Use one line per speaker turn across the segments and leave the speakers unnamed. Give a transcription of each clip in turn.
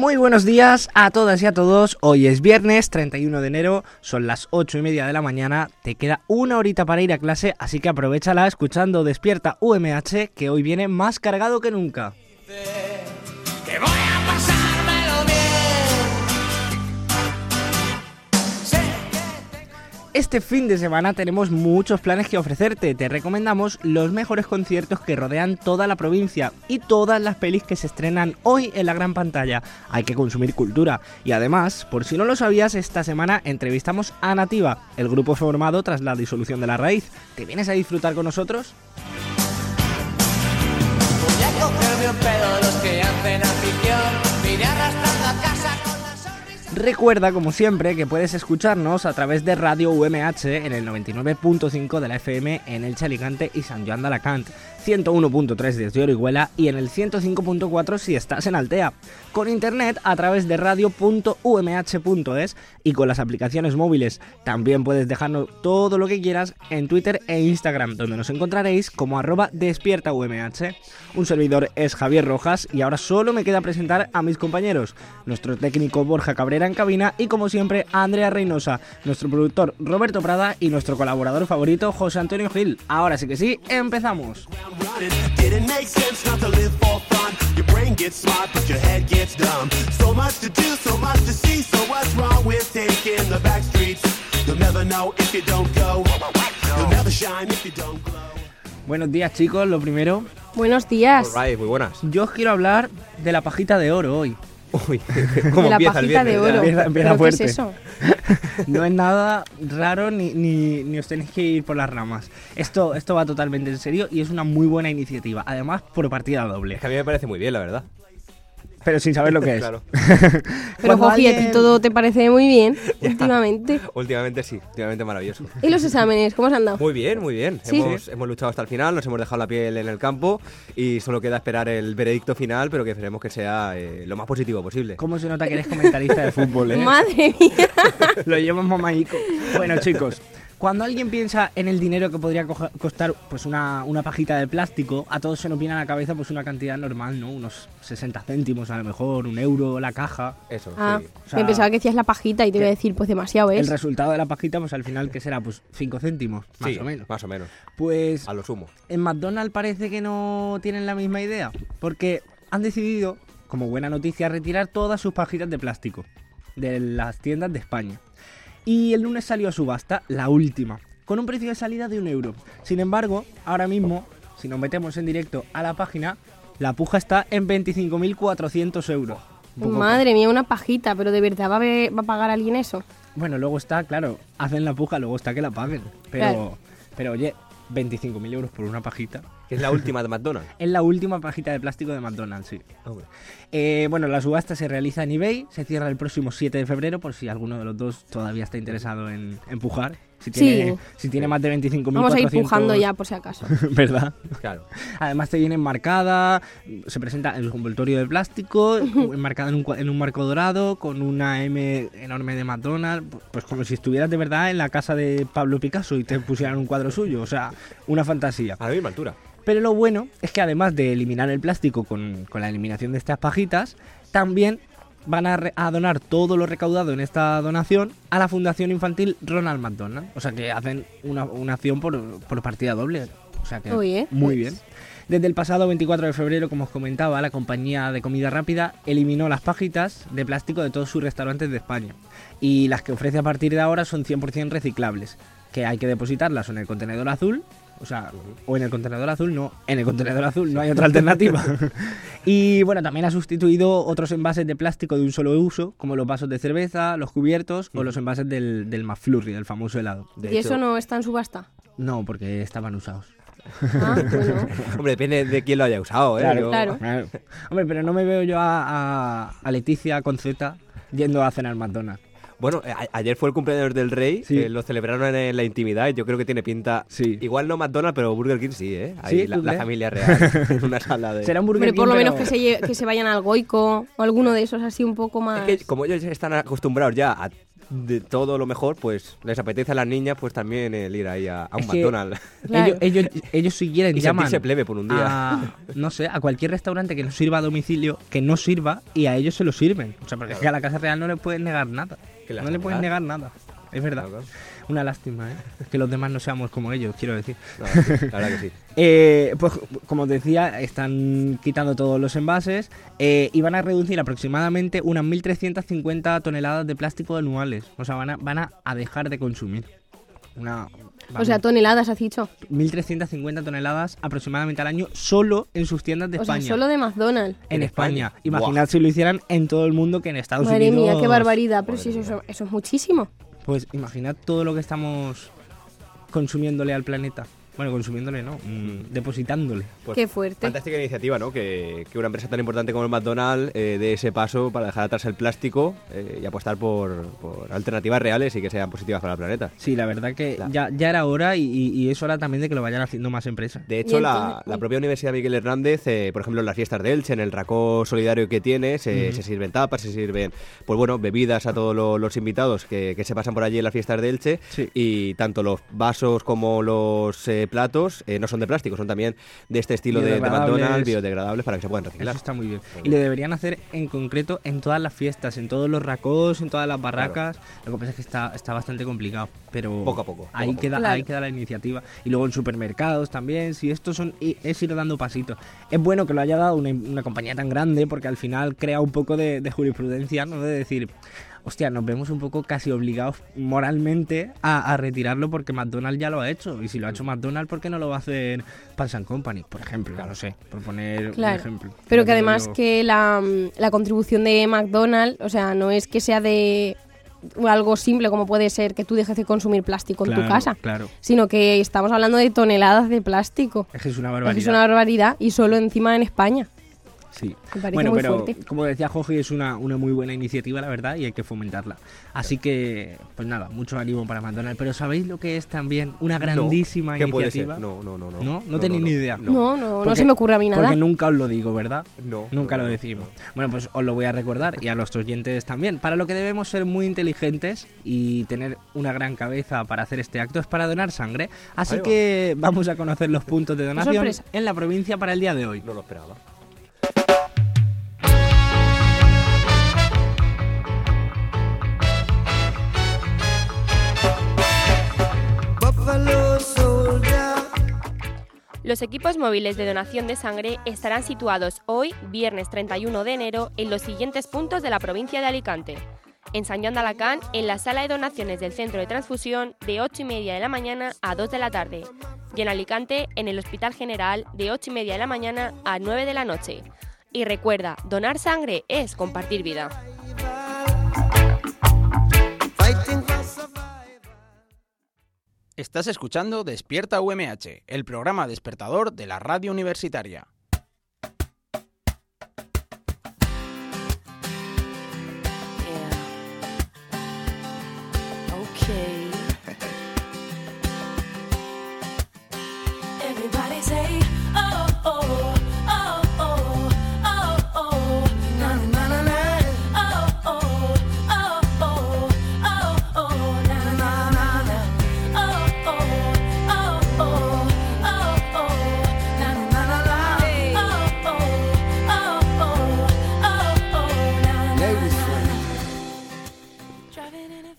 Muy buenos días a todas y a todos. Hoy es viernes 31 de enero, son las 8 y media de la mañana. Te queda una horita para ir a clase, así que aprovechala escuchando Despierta UMH, que hoy viene más cargado que nunca. Este fin de semana tenemos muchos planes que ofrecerte. Te recomendamos los mejores conciertos que rodean toda la provincia y todas las pelis que se estrenan hoy en la gran pantalla. Hay que consumir cultura. Y además, por si no lo sabías, esta semana entrevistamos a Nativa, el grupo formado tras la disolución de la raíz. ¿Te vienes a disfrutar con nosotros? Recuerda, como siempre, que puedes escucharnos a través de Radio UMH en el 99.5 de la FM en el Chalicante y San Joan de Alacant, 101.3 desde Orihuela y en el 105.4 si estás en Altea. Con internet a través de radio.umh.es y con las aplicaciones móviles. También puedes dejarnos todo lo que quieras en Twitter e Instagram, donde nos encontraréis como arroba despierta UMH. Un servidor es Javier Rojas y ahora solo me queda presentar a mis compañeros. Nuestro técnico Borja Cabrera en cabina y como siempre Andrea Reynosa, nuestro productor Roberto Prada y nuestro colaborador favorito José Antonio Gil. Ahora sí que sí, empezamos.
Gets smart, but your head gets dumb. So much to do, so much to see. So what's wrong with taking the back streets? You'll never know if you don't go. You'll never shine if you don't glow.
Buenos días chicos, lo primero,
Buenos días.
Muy buenas.
yo os quiero hablar de la pajita de oro hoy.
Uy, ¿cómo
de la
empieza el
pajita de
viernes
oro.
ya?
Empieza- empieza
¿Pero
fuerte.
¿Qué es eso?
No es nada raro ni, ni, ni os tenéis que ir por las ramas. Esto, esto va totalmente en serio y es una muy buena iniciativa. Además, por partida doble.
Es que a mí me parece muy bien, la verdad.
Pero sin saber lo que es.
Claro.
Pero
Cuando
Joji, a ti
alguien-
todo te parece muy bien últimamente.
Últimamente sí, últimamente maravilloso.
¿Y los exámenes? ¿Cómo se han dado?
Muy bien, muy bien.
Sí.
Hemos, hemos luchado hasta el final, nos hemos dejado la piel en el campo y solo queda esperar el veredicto final, pero que esperemos que sea eh, lo más positivo posible.
¿Cómo se nota que eres comentarista de fútbol, eh?
Madre mía.
Lo llevas mamaico. Bueno, chicos, cuando alguien piensa en el dinero que podría coja- costar pues una, una pajita de plástico, a todos se nos viene a la cabeza pues una cantidad normal, ¿no? Unos 60 céntimos a lo mejor, un euro la caja.
Eso,
Ah,
sí.
O sea,
me pensaba que decías la pajita y te iba a decir, pues demasiado
El
es.
resultado de la pajita, pues al final, ¿qué será? Pues 5 céntimos, más
Sí,
o menos.
Más o menos.
Pues
A lo sumo.
en McDonald's parece que no tienen la misma idea, porque han decidido, como buena noticia, retirar todas sus pajitas de plástico de las tiendas de España. Y el lunes salió a subasta, la última, con un precio de salida de un euro. Sin embargo, ahora mismo, si nos metemos en directo a la página, la puja está en 25.400 euros.
Madre mía, una pajita, pero de verdad va a, ver- va a pagar alguien eso.
Bueno, luego está, claro, hacen la puja, luego está que la paguen. Pero,
Claro.
pero oye, 25.000 euros por una pajita.
Que es la última de McDonald's.
Es la última pajita de plástico de McDonald's, sí.
Hombre.
Eh, bueno, la subasta se realiza en eBay, se cierra el próximo 7 de febrero, por si alguno de los dos todavía está interesado en empujar. Si tiene,
Sí.
si tiene más de 25.400...
Vamos a ir pujando ya, por si acaso.
¿Verdad?
Claro.
Además te viene enmarcada, se presenta en el envoltorio de plástico, enmarcada en un, en un marco dorado, con una M enorme de McDonald's, pues como si estuvieras de verdad en la casa de Pablo Picasso y te pusieran un cuadro suyo, o sea, una fantasía.
A la misma altura.
Pero lo bueno es que además de eliminar el plástico con, con la eliminación de estas pajitas, también van a, re- a donar todo lo recaudado en esta donación a la Fundación Infantil Ronald McDonald. O sea que hacen una, una acción por, por partida doble. O sea que
Oye,
muy bien. Desde el pasado 24 de febrero, como os comentaba, la compañía de comida rápida eliminó las pajitas de plástico de todos sus restaurantes de España. Y las que ofrece a partir de ahora son 100% reciclables, que hay que depositarlas en el contenedor azul O sea, o en el contenedor azul, no. En el contenedor azul no hay otra alternativa. y bueno, también ha sustituido otros envases de plástico de un solo uso, como los vasos de cerveza, los cubiertos o los envases del, del McFlurry, del famoso helado.
De
¿Y
hecho-
eso no está en subasta?
No, porque estaban usados.
Ah, bueno.
Hombre, depende de quién lo haya usado, ¿eh? Yo-
claro.
Hombre, pero no me veo yo a, a- a Leticia con Z yendo a cenar McDonald's.
Bueno, a- ayer fue el cumpleaños del rey,
Sí.
eh, lo celebraron en la intimidad y yo creo que tiene pinta.
Sí.
Igual no McDonald's, pero Burger King sí, ¿eh? Ahí
¿Sí?
la, familia real, en una sala de...
Será un Burger
Hombre, por lo
King,
menos
pero-
que se, que se vayan al Goico o alguno de esos así un poco más...
Es que como ellos están acostumbrados ya a de todo lo mejor, pues les apetece a las niñas pues también el ir ahí a, a un
Es que-
McDonald's.
Claro.
Ellos, ellos, ellos si quieren
Y
llaman
sentirse plebe por un día.
a, no sé, a cualquier restaurante que no sirva a domicilio, que no sirva y a ellos se lo sirven. O sea, porque es que a la Casa Real no le pueden negar nada.
¿Qué le
No le
a
pueden
negar?
nada. Es verdad.
Claro,
Una lástima, ¿eh? Que los demás no seamos como ellos, quiero decir.
No, sí, la verdad que sí.
Eh, pues como os decía, están quitando todos los envases eh, y van a reducir aproximadamente unas 1.350 toneladas de plástico anuales. O sea, van a, van a dejar de consumir. Una,
O sea, toneladas, has dicho.
1.350 toneladas aproximadamente al año solo en sus tiendas de
O sea,
España.
solo de McDonald's.
En España.
España.
Imaginad si lo hicieran en todo el mundo que en Estados
Madre
Unidos.
mía, qué barbaridad. Pero
Madre
si eso, eso es muchísimo.
Pues imaginad todo lo que estamos consumiéndole al planeta. Bueno, consumiéndole no, mm, depositándole.
Pues
Qué fuerte.
Fantástica iniciativa, ¿no? Que, que una empresa tan importante como el McDonald's eh, dé ese paso para dejar atrás el plástico eh, y apostar por, por alternativas reales y que sean positivas para el planeta.
Sí, la verdad que
Claro.
ya, ya era hora y, y- y es hora también de que lo vayan haciendo más empresas.
De hecho, la, la propia Universidad Miguel Hernández, eh, por ejemplo, en las fiestas de Elche, en el racó solidario que tiene, se, se sirven tapas, se sirven, pues bueno, bebidas a todos lo- los invitados que, que se pasan por allí en las fiestas de Elche.
Sí.
Y tanto los vasos como los platos eh, no son de plástico, son también de este estilo de, de
Biodegradables.
McDonald's, biodegradables para que se puedan
Eso
reciclar.
está muy bien. Y lo deberían hacer en concreto en todas las fiestas, en todos los racos, en todas las barracas. Lo que pasa es que está, está bastante complicado, pero
Poco a poco, poco
ahí,
a poco.
Queda,
Claro.
ahí queda la iniciativa. Y luego en supermercados también, si estos son es ir dando pasitos. Es bueno que lo haya dado una, una compañía tan grande porque al final crea un poco de, de jurisprudencia, ¿no? De decir, hostia, nos vemos un poco casi obligados moralmente a, a retirarlo porque McDonald's ya lo ha hecho. Y si lo ha hecho McDonald's, ¿por qué no lo va a hacer Pans and Company, por ejemplo? No sé, por poner un
Claro.
ejemplo.
Pero que además que la, la contribución de McDonald's, o sea, no es que sea de algo simple como puede ser que tú dejes de consumir plástico en tu casa,
Claro,
sino que estamos hablando de toneladas de plástico.
es que es una
Es
barbaridad.
que es una barbaridad y solo encima en España.
Sí.
Me parece
Bueno,
muy
pero
fuerte.
como decía Joji, es una, una muy buena iniciativa, la verdad, y hay que fomentarla. Así que, pues nada, mucho ánimo para McDonald's. Pero ¿sabéis lo que es también una grandísima
¿Qué puede ser?
iniciativa?
No, no, no. ¿No,
¿No? ¿No tenéis ni idea?
No, no, no,
Porque-
se me ocurre a mí nada.
Porque nunca os lo digo, ¿verdad?
No,
Nunca
no,
lo
no,
decimos. Bueno, pues os lo voy a recordar y a nuestros oyentes también. Para lo que debemos ser muy inteligentes y tener una gran cabeza para hacer este acto es para donar sangre. Así
va.
que vamos a conocer los puntos de donación en la provincia para el día de hoy.
No lo esperaba.
Los equipos móviles de donación de sangre estarán situados hoy, viernes 31 de enero, en los siguientes puntos de la provincia de Alicante. En San Joan de Alacant, en la sala de donaciones del centro de transfusión, de 8 y media de la mañana a 2 de la tarde. Y en Alicante, en el Hospital General, de 8 y media de la mañana a 9 de la noche. Y recuerda, donar sangre es compartir vida.
Estás escuchando Despierta UMH, el programa despertador de la radio universitaria.
Okay.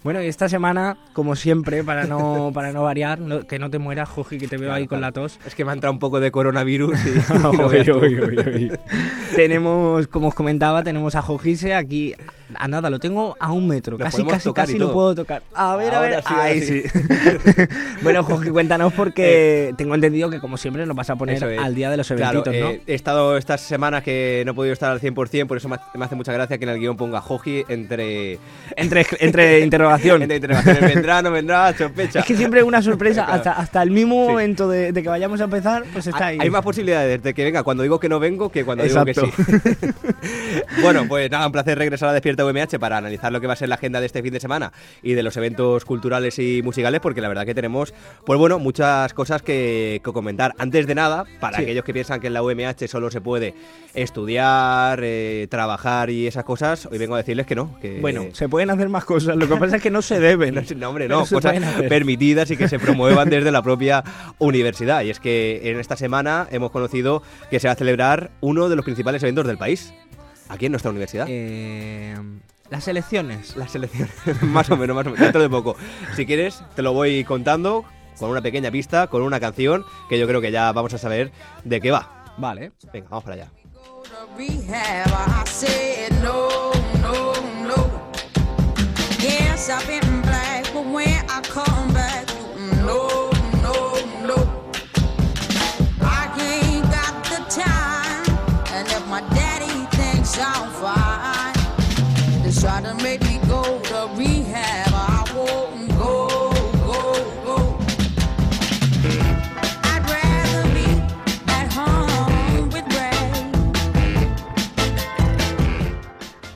Bueno, y esta semana, como siempre, para no, para no variar, no- que no te mueras, Joji, que te veo
Claro,
ahí con
claro.
la tos.
Es que me ha entrado un poco de coronavirus y,
tenemos, como os comentaba, tenemos a Jojise aquí A nada, lo tengo a un metro.
Lo
Casi, casi, casi lo puedo tocar. A ver, a ver.
sí, sí.
bueno, Jorge, cuéntanos porque tengo entendido que, como siempre, nos vas a poner
es.
al día de los
Claro,
eventitos, ¿no?
eh, he estado estas semanas que no he podido estar al 100%, por eso me hace- me hace mucha gracia que en el guion ponga Joji entre...
Entre, entre interrogación.
entre interrogaciones. ¿Vendrá, no vendrá? Sospecha.
Es que siempre es una sorpresa.
Claro.
hasta, hasta el mismo
Sí.
momento de, de que vayamos a empezar, pues está ahí.
Hay más posibilidades de que venga cuando digo que no vengo que cuando digo que sí. bueno, pues nada, un placer regresar a Despierta UMH para analizar lo que va a ser la agenda de este fin de semana y de los eventos culturales y musicales, porque la verdad que tenemos, pues bueno, muchas cosas que, que comentar. Antes de nada, para
Sí.
aquellos que piensan que en la UMH solo se puede estudiar, eh, trabajar y esas cosas, hoy vengo a decirles que no. Que,
Bueno, se pueden hacer más cosas. Lo que pasa es que no se deben.
no, no, hombre, no, cosas permitidas y que se promuevan desde la propia universidad. Y es que en esta semana hemos conocido que se va a celebrar uno de los principales eventos del país, aquí en nuestra universidad.
Eh, las elecciones.
Las elecciones, más o menos, más o menos, dentro de poco. Si quieres, te lo voy contando con una pequeña pista, con una canción, que yo creo que ya vamos a saber de qué va.
Vale.
Venga, vamos para allá.
rehab. I said no, no, no. Yes, I've been black, but when I come back, no, no, try to make me go to rehab. I won't go, go, go. I'd rather be at home with Ray.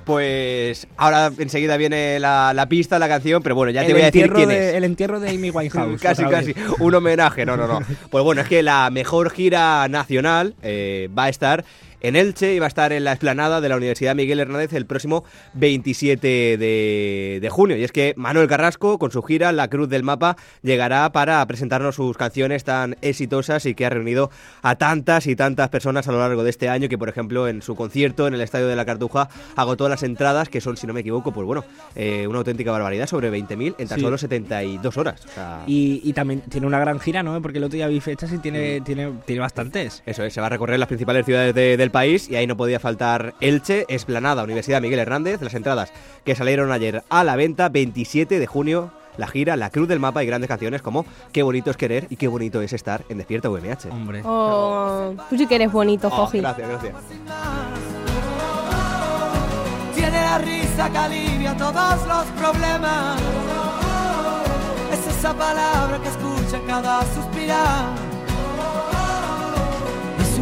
Pues ahora enseguida viene la, la pista, la canción, pero bueno, ya te voy a decir quién
de,
es.
el entierro de Amy Winehouse.
casi, casi. Un homenaje, no, no, no. Pues bueno, es que la mejor gira nacional eh, va a estar en Elche y va a estar en la explanada de la Universidad Miguel Hernández el próximo 27 de, de junio. Y es que Manuel Carrasco, con su gira La Cruz del Mapa, llegará para presentarnos sus canciones tan exitosas y que ha reunido a tantas y tantas personas a lo largo de este año que, por ejemplo, en su concierto en el Estadio de la Cartuja agotó las entradas, que son, si no me equivoco, pues bueno, eh, una auténtica barbaridad, sobre 20.000 en tan
Sí.
solo 72 horas. O sea,
Y, y también tiene una gran gira, ¿no? Porque el otro día vi fechas y tiene, tiene, tiene bastantes.
Eso es, se va a recorrer las principales ciudades de- del país y ahí no podía faltar Elche, Esplanada, Universidad Miguel Hernández, las entradas que salieron ayer a la venta, 27 de junio, la gira, la cruz del mapa y grandes canciones como Qué bonito es querer y qué bonito es estar en Despierta UMH.
Hombre.
Oh, tú sí que eres bonito,
Oh,
Joji.
gracias, gracias.
Tiene la risa que alivia todos los problemas. Es esa palabra que escucha cada suspirar.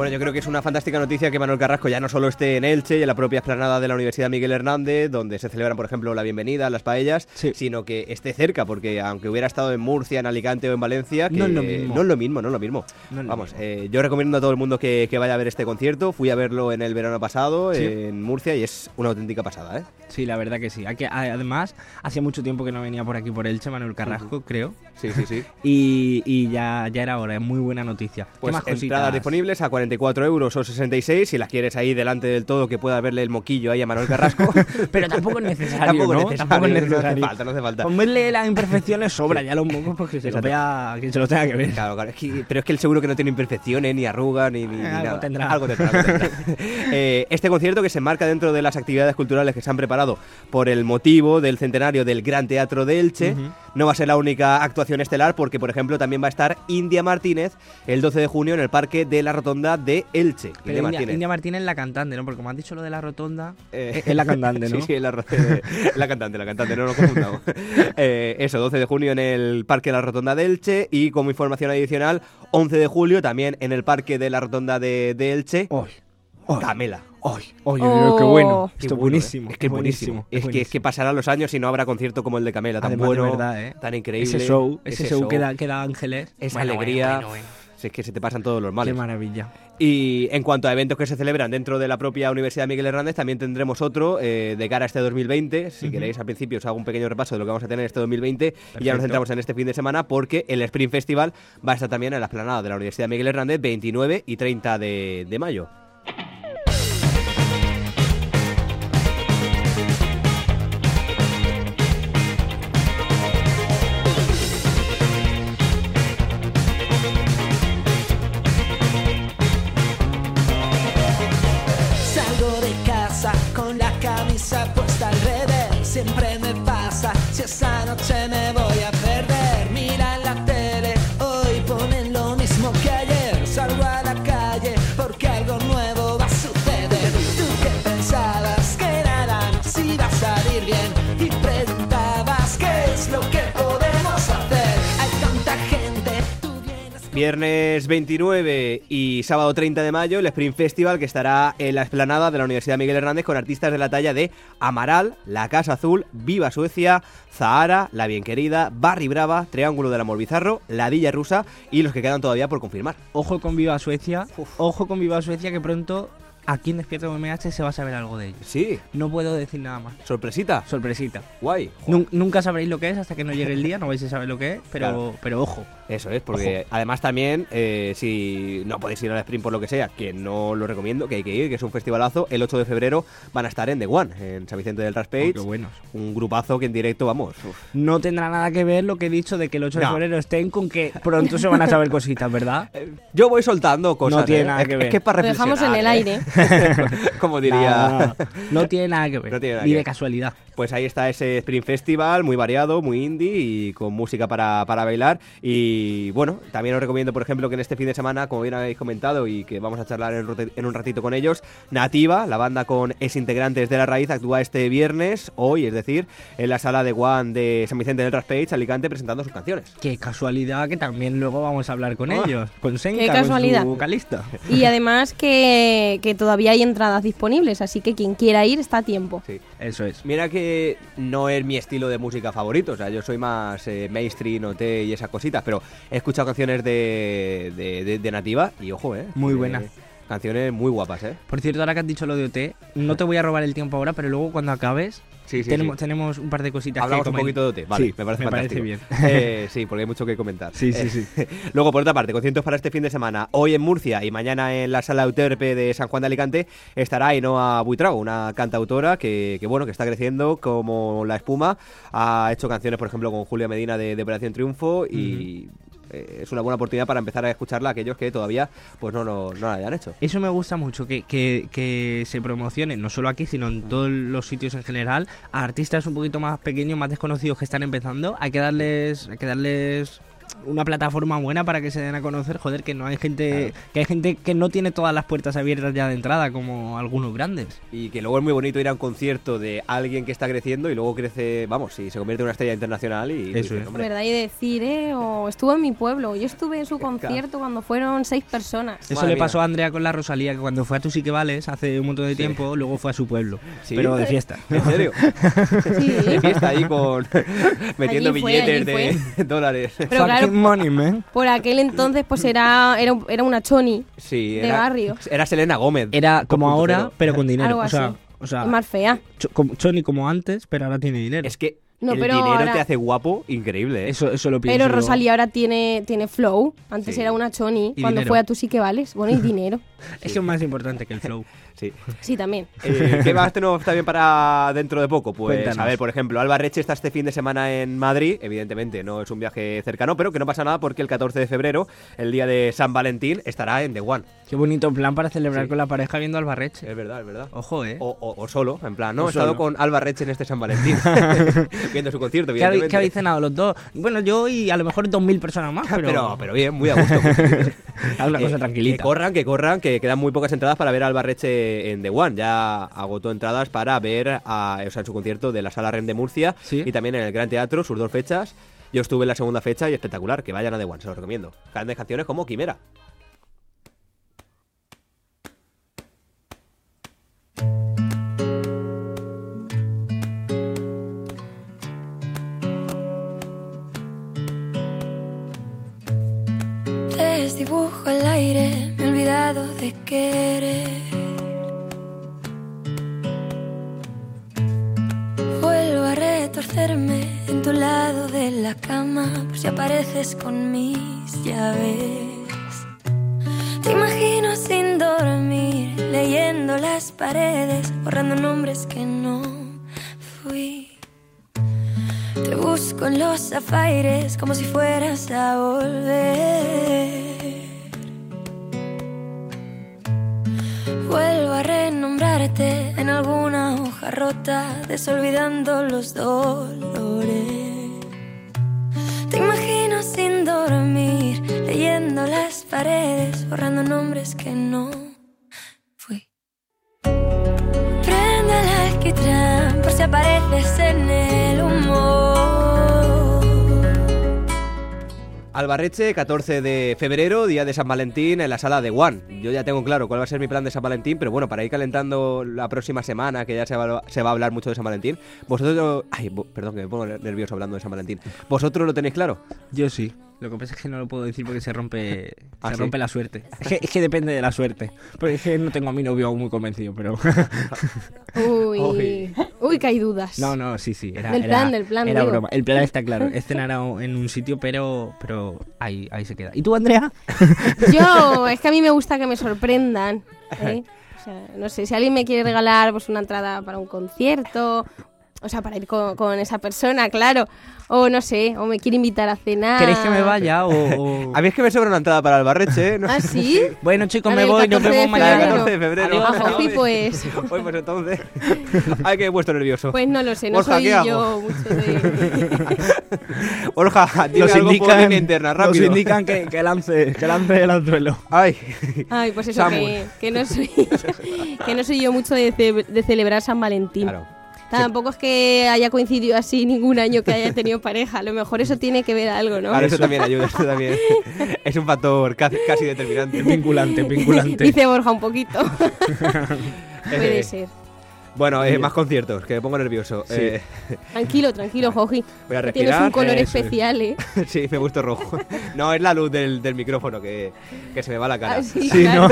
Bueno, yo creo que es una fantástica noticia que Manuel Carrasco ya no solo esté en Elche y en la propia explanada de la Universidad Miguel Hernández, donde se celebran, por ejemplo, la bienvenida, las paellas,
Sí.
sino que esté cerca, porque aunque hubiera estado en Murcia, en Alicante o en Valencia, que
No es lo mismo.
No es lo mismo, no es lo mismo.
No es lo
Vamos,
mismo.
eh, yo recomiendo a todo el mundo que, que vaya a ver este concierto. Fui a verlo en el verano pasado
Sí.
en Murcia y es una auténtica pasada, ¿eh?
Sí, la verdad que sí. Además, hacía mucho tiempo que no venía por aquí por Elche, Manuel Carrasco, creo.
Sí, sí, sí.
Y, y ya, ya era hora, es muy buena noticia. ¿Qué
Pues
más
entradas disponibles a 44 euros o 66 si las quieres ahí delante del todo que pueda verle el moquillo ahí a Manuel Carrasco.
Pero tampoco es necesario,
Tampoco
¿no?
es necesario,
Tampoco es
no hace
necesario.
falta, no hace falta.
Con verle las imperfecciones sobra ya los mocos porque se lo, vea, se lo tenga que ver.
Claro, claro, es que- pero es que él seguro que no tiene imperfecciones, ni arrugas, ni, ni- ni
Algo
nada.
tendrá.
Algo tendrá. algo tendrá. Eh, este concierto que se enmarca dentro de las actividades culturales que se han preparado por el motivo del centenario del Gran Teatro de Elche, no va a ser la única actuación estelar porque, por ejemplo, también va a estar India Martínez el 12 de junio en el Parque de la Rotonda de Elche.
Pero India, India Martínez es la cantante, ¿no? Porque como has dicho lo de la rotonda,
Eh,
es, es la cantante, ¿no?
Sí, sí, la, ro- la cantante, la cantante, no nos confundamos. Eh, eso, 12 de junio en el Parque de la Rotonda de Elche y como información adicional, 11 de julio también en el Parque de la Rotonda de, de Elche,
Hoy, hoy,
Camela.
hoy,
Oh.
qué bueno.
Qué
Esto es
bueno, ¿eh?
buenísimo.
Es que es buenísimo. Es, que, es que pasarán los años y no habrá concierto como el de Camela, tan
Además,
bueno,
de verdad, ¿eh?
tan increíble.
Ese show, ese, show, que da, que da Ángeles.
esa
Bueno,
alegría.
bueno, bueno, bueno.
Si es que se te pasan todos los males.
Qué maravilla.
Y en cuanto a eventos que se celebran dentro de la propia Universidad Miguel Hernández, también tendremos otro eh, de cara a este 2020. Si queréis, al principio os hago un pequeño repaso de lo que vamos a tener este 2020 y ya nos
Perfecto.
centramos en este fin de semana porque el Spring Festival va a estar también en la esplanada de la Universidad Miguel Hernández 29 y 30 de, de mayo. Viernes 29 y sábado 30 de mayo, el Spring Festival que estará en la esplanada de la Universidad Miguel Hernández con artistas de la talla de Amaral, La Casa Azul, Viva Suecia, Zahara, La Bien Querida, Barry Brava, Triángulo del Amor Bizarro, La Dilla Rusa y los que quedan todavía por confirmar.
Ojo con Viva Suecia. Ojo con Viva Suecia que pronto aquí en Despierta MH se va a saber algo de ellos.
Sí,
No puedo decir nada más.
sorpresita.
Sorpresita.
Guay.
Nun- nunca sabréis lo que es hasta que no llegue el día, no vais a saber lo que es, pero,
Claro.
pero ojo.
Eso es, porque además también, eh, si no podéis ir al sprint por lo que sea, que no lo recomiendo, que hay que ir, que es un festivalazo, el 8 de febrero van a estar en The One, en San Vicente del Raspage.
Oh, qué buenos.
Un grupazo que en directo, vamos. uf.
No tendrá nada que ver lo que he dicho de que el 8 de
No.
febrero estén con que pronto se van a saber cositas, ¿verdad?
Eh, Yo voy soltando cosas.
No tiene
¿eh?
nada
Es-
que
es
ver.
que es para
Lo dejamos en el
¿eh?
aire.
Como diría.
No tiene nada que ver.
No tiene nada
ni
que
de
ver.
casualidad.
Pues ahí está ese Spring Festival, muy variado, muy indie y con música para, para bailar. Y bueno, también os recomiendo, por ejemplo, que en este fin de semana, como bien habéis comentado y que vamos a charlar en, un ratito con ellos, Nativa, la banda con ex integrantes de La Raíz, actúa este viernes, hoy, es decir, en la sala de One de San Vicente del Raspage, Alicante, presentando sus canciones.
Qué casualidad que también luego vamos a hablar con
Ah.
ellos. Con Senka,
Qué
con su vocalista.
Y además que, que todavía hay entradas disponibles, así que quien quiera ir está a tiempo.
Sí.
Eso es.
Mira que no es mi estilo de música favorito, o sea, yo soy más eh, mainstream, OT y esas cositas, pero he escuchado canciones de, de, de- de Nativa y ojo, eh.
Muy
eh,
buenas.
Canciones muy guapas, eh.
Por cierto, ahora que has dicho lo de OT, no te voy a robar el tiempo ahora, pero luego cuando acabes,
Sí, sí,
tenemos,
sí.
tenemos un par de cositas
Hablamos
que
un poquito de OT, vale, me parece
me
fantástico.
bien.
Eh, sí, porque hay mucho que comentar.
Sí, sí,
Eh,
sí.
Luego, por otra parte, conciertos para este fin de semana. Hoy en Murcia y mañana en la sala Euterpe de San Juan de Alicante estará Ainhoa Buitrago, una cantautora que, que, bueno, que está creciendo como la espuma. Ha hecho canciones, por ejemplo, con Julia Medina de, de Operación Triunfo y eh, es una buena oportunidad para empezar a escucharla a aquellos que todavía pues no, no, no la hayan hecho.
Eso me gusta mucho, que, que, que se promocione, no solo aquí, sino en todos los sitios en general, a artistas un poquito más pequeños, más desconocidos que están empezando. Hay que darles, hay que darles una plataforma buena para que se den a conocer, joder, que no hay gente, que hay gente que no tiene todas las puertas abiertas ya de entrada, como algunos grandes.
Y que luego es muy bonito ir a un concierto de alguien que está creciendo y luego crece, vamos, y se convierte en una estrella internacional y...
Eso
y
es.
¿Verdad? Y decir, eh, o estuvo en mi pueblo, yo estuve en su concierto cuando fueron seis personas.
Eso
Madre
le
mía.
pasó a Andrea con la Rosalía, que cuando fue a Tu Sí que Vales hace un montón de tiempo, luego fue a su pueblo,
¿Sí?
pero de fiesta.
¿En serio?
Sí.
de fiesta ahí con metiendo
Allí
billetes de dólares.
Pero claro,
money, man.
por aquel entonces pues era, era, era una choni.
Sí,
de
era,
barrio.
Era Selena Gómez.
Era como
2.0.
ahora, pero con dinero.
Algo
o sea,
así.
o sea
y más fea.
Choni como antes, pero ahora tiene dinero.
Es que
No,
el
pero
dinero
ahora-
te hace guapo, increíble, ¿eh?
Eso, eso lo pienso.
Pero. Rosalía ahora tiene, tiene flow. Antes
Sí.
era una choni.
Y
Cuando
dinero.
fue a tú sí que vales. Bueno, y dinero.
Eso es más importante que el flow.
Sí.
Sí, también.
Eh, ¿Qué más tenemos también para dentro de poco? Pues
Cuéntanos.
a ver, por ejemplo, Alba Reche está este fin de semana en Madrid. Evidentemente no es un viaje cercano, pero que no pasa nada porque el 14 de febrero, el día de San Valentín, estará en The One.
Qué bonito plan para celebrar
Sí.
con la pareja viendo al Barreche.
Es verdad, es verdad.
Ojo, eh.
O, o- o solo, en plan, no,
O
he estado con Alba Reche en este San Valentín. Viendo su concierto,
¿Qué, habéis, qué habéis cenado los dos? Bueno, yo y a lo mejor 2.000 personas más, pero...
Pero, pero bien, muy a gusto.
Haz una cosa
Eh,
tranquilita.
Que corran, que corran, que quedan muy pocas entradas para ver a Alba Reche en The One. Ya agotó entradas para ver a, o sea, en su concierto de la Sala Ren de Murcia
Sí.
y también en el Gran Teatro, sus dos fechas. Yo estuve en la segunda fecha y espectacular. Que vayan a The One, se lo recomiendo. Grandes canciones como Quimera.
Dibujo al aire, me he olvidado de querer. Vuelvo a retorcerme en tu lado de la cama, por si apareces con mis llaves. Te imagino sin dormir, leyendo las paredes, borrando nombres que no fui. Te busco en los zafaires como si fueras a volver. Vuelvo a renombrarte en alguna hoja rota, desolvidando los dolores. Te imagino sin dormir, leyendo las paredes, borrando nombres que no fui. Prende el alquitrán por si apareces en el humor.
Albarreche, 14 de febrero, día de San Valentín, en la sala de One. Yo ya tengo claro cuál va a ser mi plan de San Valentín, pero bueno, para ir calentando la próxima semana, que ya se va, se va a hablar mucho de San Valentín, vosotros... Ay, perdón, que me pongo nervioso hablando de San Valentín. ¿Vosotros lo tenéis claro?
Yo sí. Lo que pasa es que no lo puedo decir porque se rompe,
¿Ah,
se
sí?
rompe la suerte. Es que, es que depende de la suerte. Porque es que no tengo a mi novio aún muy convencido, pero...
Uy,
Uy.
Uy, que hay dudas.
No, no, sí, sí. Era,
Del
era-
plan, del plan,
Era
digo.
broma. El plan está claro. Es cenar a- en un sitio, pero, pero ahí, ahí se queda. ¿Y tú, Andrea?
Yo, es que a mí me gusta que me sorprendan. ¿eh? O sea, no sé, si alguien me quiere regalar pues una entrada para un concierto, o sea, para ir con, con esa persona, claro. O no sé, o me quiere invitar a cenar.
¿Queréis que me vaya o...? o-
A mí es que me sobra una entrada para Albarreche, ¿eh? No
¿Ah, sí?
Bueno, chicos, me
el
voy. Nos
14 de
vemos mañana.
febrero.
14 de febrero.
Adiós,
A Jofi, pues,
Hoy, pues entonces... Ay, que he puesto nervioso.
pues no lo sé, no
Borja,
soy
¿qué hago?
yo mucho de...
Dime
Nos
algo por
indican,
interna,
nos
rápido.
indican que, que lance, que lance el anzuelo.
Ay,
Ay, pues eso, que, que no soy, que no soy yo mucho de, ce- de celebrar San Valentín.
claro.
Tampoco es que haya coincidido así ningún año que haya tenido pareja. A lo mejor eso tiene que ver algo, ¿no?
Claro, eso también ayuda, eso también es un factor casi, casi determinante.
Vinculante, vinculante.
Dice Borja un poquito.
Eh,
Puede ser.
Bueno, eh, más conciertos, que me pongo nervioso.
Sí.
Eh,
Tranquilo, tranquilo, Joji.
Voy a
Que Tienes
respirar,
un color
es.
especial, ¿eh?
sí, me gusta rojo. No, es la luz del, del micrófono que, que se me va la cara.
Ah, sí,
Sí,
claro.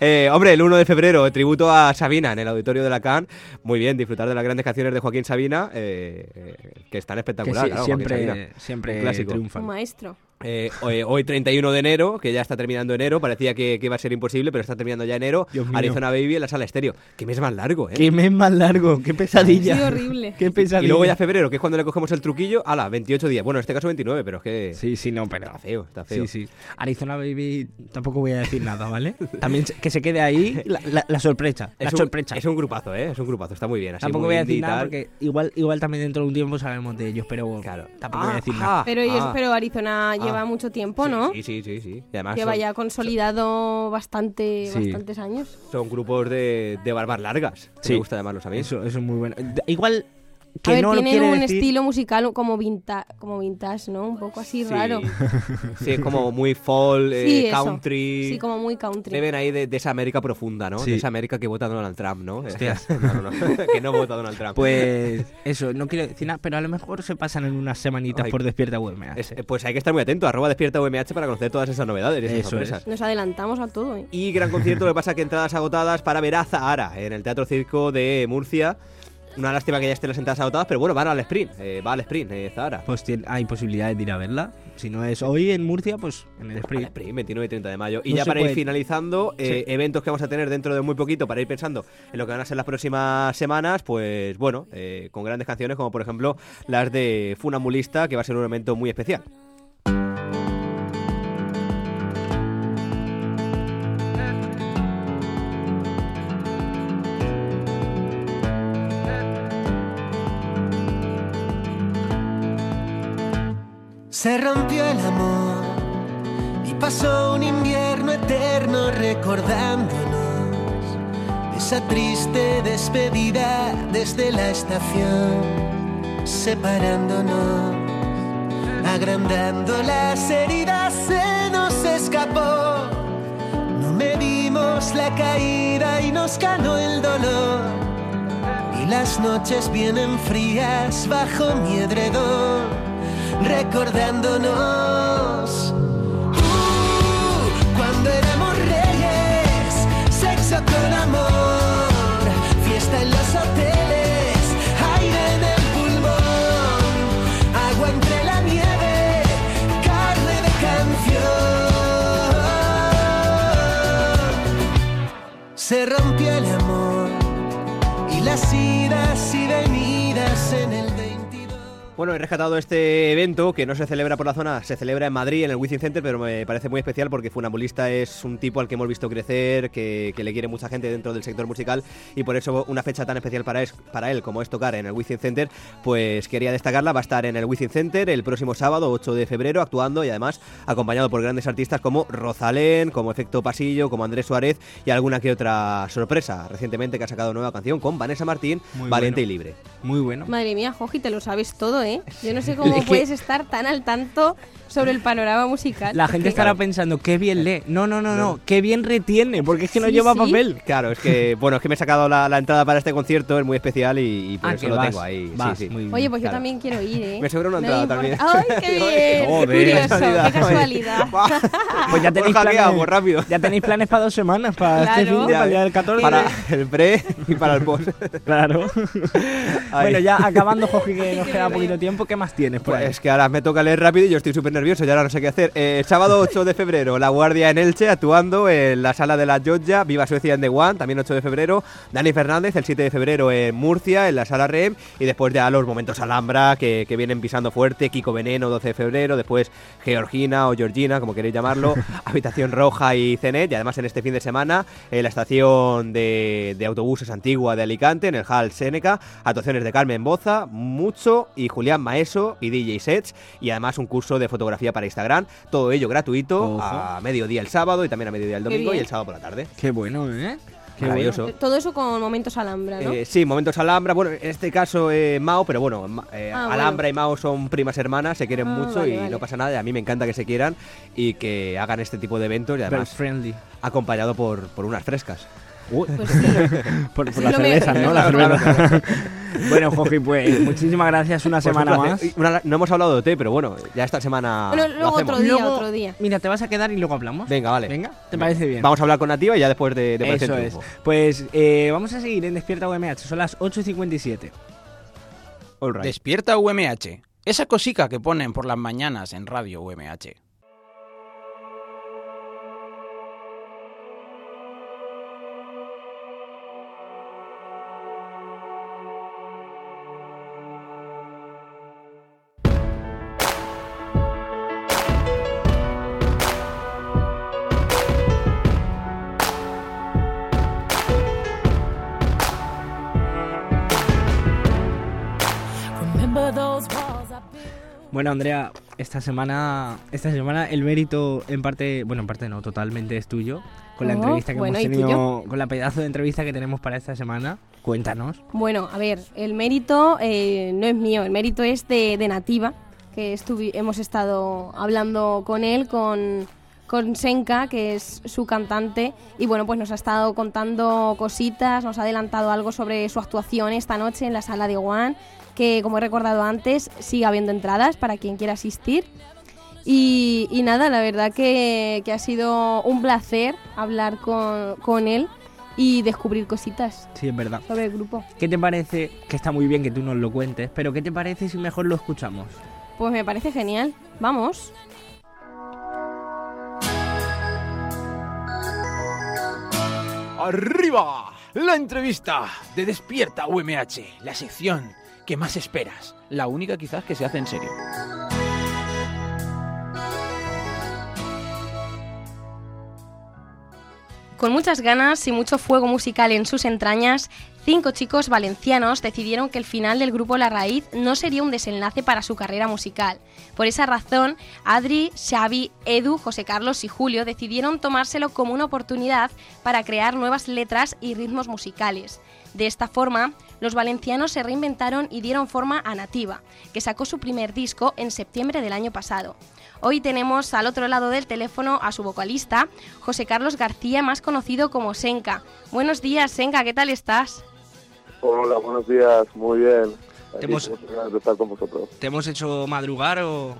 Eh, hombre, el 1 de febrero, tributo a Sabina en el auditorio de la CAN. Muy bien, disfrutar de las grandes canciones de Joaquín Sabina, eh, eh, que están espectaculares.
sí,
claro, Joaquín
siempre,
Sabina.
siempre
Un clásico.
Un
triunfan.
maestro.
Eh, hoy, hoy 31 de enero, que ya está terminando enero, parecía que, que iba a ser imposible, pero está terminando ya enero. Arizona Baby en la sala estéreo. Qué mes más largo, ¿eh?
Qué mes más largo, qué pesadilla.
Sí, horrible.
Qué pesadilla.
Y luego ya febrero, que es cuando le cogemos el truquillo, ala, 28 días. Bueno, en este caso 29, pero es que
Sí, sí, no, pero...
está feo, está feo.
Sí, sí. Arizona Baby tampoco voy a decir nada, ¿vale? También que se quede ahí la, la- la sorpresa. La
Es un,
sorpresa.
es un grupazo, ¿eh? Es un grupazo, está muy bien. Así
Tampoco
muy
voy a decir nada porque igual, igual también dentro de un tiempo sabemos de ellos, pero
Claro.
tampoco voy a decir
Ah,
nada.
Pero, ellos,
ah.
pero Arizona lleva
Ah.
mucho tiempo,
Sí,
¿no?
Sí, sí, sí, sí. Y además
Lleva
son,
ya consolidado bastante,
Sí.
bastantes años.
son grupos de, de barbas largas.
Sí.
Me gusta llamarlos a mí.
Eso, eso es muy bueno. Igual que
a ver,
no
tienen
quiere
un
decir-
estilo musical como, vinta como vintage, ¿no? Un poco así
Sí.
raro.
Sí, es como muy folk, eh,
Sí, eso.
country.
Sí, como muy country.
Beben ahí de, de esa América profunda, ¿no?
Sí.
De esa América que vota Donald Trump, ¿no?
Hostias.
no, no, no. que no vota Donald Trump.
Pues eso, no quiero decir nada, pero a lo mejor se pasan en unas semanitas
Ay.
por Despierta UMH.
Es- eh, pues hay que estar muy atento, arroba despierta UMH para conocer todas esas novedades y esas
Eso
sorpresas.
Nos adelantamos a todo, ¿eh?
Y gran concierto, lo que pasa que entradas agotadas para ver a Zahara en el Teatro Circo de Murcia. Una lástima que ya estén las entradas agotadas, pero bueno, van al sprint. eh, va al sprint, eh, Zahara.
Pues tien- hay posibilidades de ir a verla. Si no es hoy en Murcia, pues en el
Al
Sprint.
sprint, 29 y 30 de mayo. Y
No
ya para ir finalizando, eh, eventos que vamos a tener dentro de muy poquito para ir pensando en lo que van a ser las próximas semanas, pues bueno, eh, con grandes canciones como por ejemplo las de Funambulista, que va a ser un evento muy especial.
Se rompió el amor y pasó un invierno eterno recordándonos esa triste despedida desde la estación, separándonos, agrandando las heridas, se nos escapó. No medimos la caída y nos ganó el dolor. Y las noches vienen frías bajo mi edredón, recordándonos. Uh,
cuando éramos reyes, sexo con amor, fiesta en los hoteles, aire en el pulmón, agua entre la nieve, carne de canción. Se
rompió el amor y las idas y venidas en el
bueno, he rescatado este evento que no se celebra por la zona, se celebra en Madrid, en el Wizzing Center, pero me parece muy especial porque Funambulista es un tipo al que hemos visto crecer, que, que le quiere mucha gente dentro del sector musical y por eso una fecha tan especial para, es- para él como es tocar en el Wizzing Center, pues quería destacarla. Va a estar en el Wizzing Center el próximo sábado, 8 de febrero, actuando y además acompañado por grandes artistas como Rosalén, como Efecto Pasillo, como Andrés Suárez y alguna que otra sorpresa. Recientemente que ha sacado nueva canción con Vanessa Martín,
Muy
Valiente
bueno.
y Libre.
Muy bueno.
Madre mía, Joji, te lo sabes todo, ¿eh? Yo no sé cómo puedes estar tan al tanto sobre el panorama musical.
La gente estará pensando, qué bien lee. No, no, no, no, qué bien retiene, porque es que no
Sí,
lleva
sí.
papel.
Claro, es que bueno, es que me he sacado la, la entrada para este concierto, es muy especial y, y por
Ah,
eso lo
vas,
tengo ahí. Sí,
vas,
sí.
muy bien.
Oye, pues
Claro.
yo también quiero ir, ¿eh?
Me sobra una entrada también.
¡Ay, qué bien!
Joder.
Curioso,
Casualidad.
qué casualidad.
Pues ya tenéis, planes,
rápido.
ya tenéis planes para dos semanas, para este fin de para el día del 14.
Para el pre y para el post.
Claro. Bueno, ya acabando, Joji, que nos
que
queda poquito tiempo, ¿qué más tienes por ahí?
Pues que ahora me toca leer rápido y yo estoy súper nervioso y ahora no sé qué hacer. Eh, sábado 8 de febrero, La Guardia en Elche actuando en la sala de la Georgia, Viva Suecia en The One, también 8 de febrero. Dani Fernández el 7 de febrero en Murcia, en la sala REM. Y después ya los momentos Alhambra que, que vienen pisando fuerte. Kiko Veneno 12 de febrero, después Georgina o Georgina, como queréis llamarlo. Habitación Roja y Cenet. Y además en este fin de semana en la estación de, de autobuses antigua de Alicante, en el Hall Seneca. Actuaciones de Carmen Boza, Mucho y Julián Maeso y DJ Sets. Y además un curso de fotografía para Instagram. Todo ello gratuito
Ojo.
a mediodía el sábado y también a mediodía el domingo y el sábado por la tarde.
Qué bueno, ¿eh? Qué
Maravilloso.
Todo eso con momentos Alhambra, ¿no?
Eh, sí, momentos Alhambra. Bueno, en este caso eh, Mao, pero bueno, eh,
Ah,
Alhambra y Mao son primas hermanas, se quieren
Ah,
mucho
vale,
y
vale.
no pasa nada. Y a mí me encanta que se quieran y que hagan este tipo de eventos y
Very
además
friendly.
acompañado por, por unas frescas.
Pues sí.
por, por
Sí,
la
lo
cerveza,
me-
¿no? La
Claro,
cerveza. bueno, Joji, pues muchísimas gracias una
Pues un
semana más.
Una- no hemos hablado de té, pero bueno, ya esta semana.
Bueno,
lo
luego
hacemos.
otro día,
Luego-
otro día.
Mira, te vas a quedar y luego hablamos.
Venga, vale.
Venga, ¿te parece bien?
Vamos a hablar con Nativa y ya después de, de
Eso es. Pues eh, vamos a seguir en Despierta UMH. Son las 8 y 57.
All right.
Despierta UMH. Esa cosica que ponen por las mañanas en Radio UMH.
Bueno, Andrea, esta semana, esta semana el mérito en parte, bueno, en parte no, totalmente es tuyo. Con la
Oh,
entrevista que
bueno,
hemos
¿y
tenido, con la pedazo de entrevista que tenemos para esta semana. Cuéntanos.
Bueno, a ver, el mérito eh, no es mío, el mérito es de, de Nativa, que hemos estado hablando con él, con, con Senka, que es su cantante, y bueno, pues nos ha estado contando cositas, nos ha adelantado algo sobre su actuación esta noche en la sala de One, que como he recordado antes, sigue habiendo entradas para quien quiera asistir. Y, y nada, la verdad que, que ha sido un placer hablar con, con él y descubrir cositas
Sí, es verdad.
sobre el grupo.
¿Qué te parece? Que está muy bien que tú nos lo cuentes, pero ¿qué te parece si mejor lo escuchamos?
Pues me parece genial. Vamos.
¡Arriba! La entrevista de Despierta UMH, la sección que más esperas. La única quizás que se hace en serio.
Con muchas ganas y mucho fuego musical en sus entrañas, cinco chicos valencianos decidieron que el final del grupo La Raíz no sería un desenlace para su carrera musical. Por esa razón, Adri, Xavi, Edu, José Carlos y Julio decidieron tomárselo como una oportunidad para crear nuevas letras y ritmos musicales. De esta forma, los valencianos se reinventaron y dieron forma a Nativa, que sacó su primer disco en septiembre del año pasado. Hoy tenemos al otro lado del teléfono a su vocalista, José Carlos García, más conocido como Senka. Buenos días, Senka, ¿qué tal estás?
Hola, buenos días, muy bien. Aquí,
Hemos-
de estar con vosotros.
¿Te hemos hecho madrugar o...?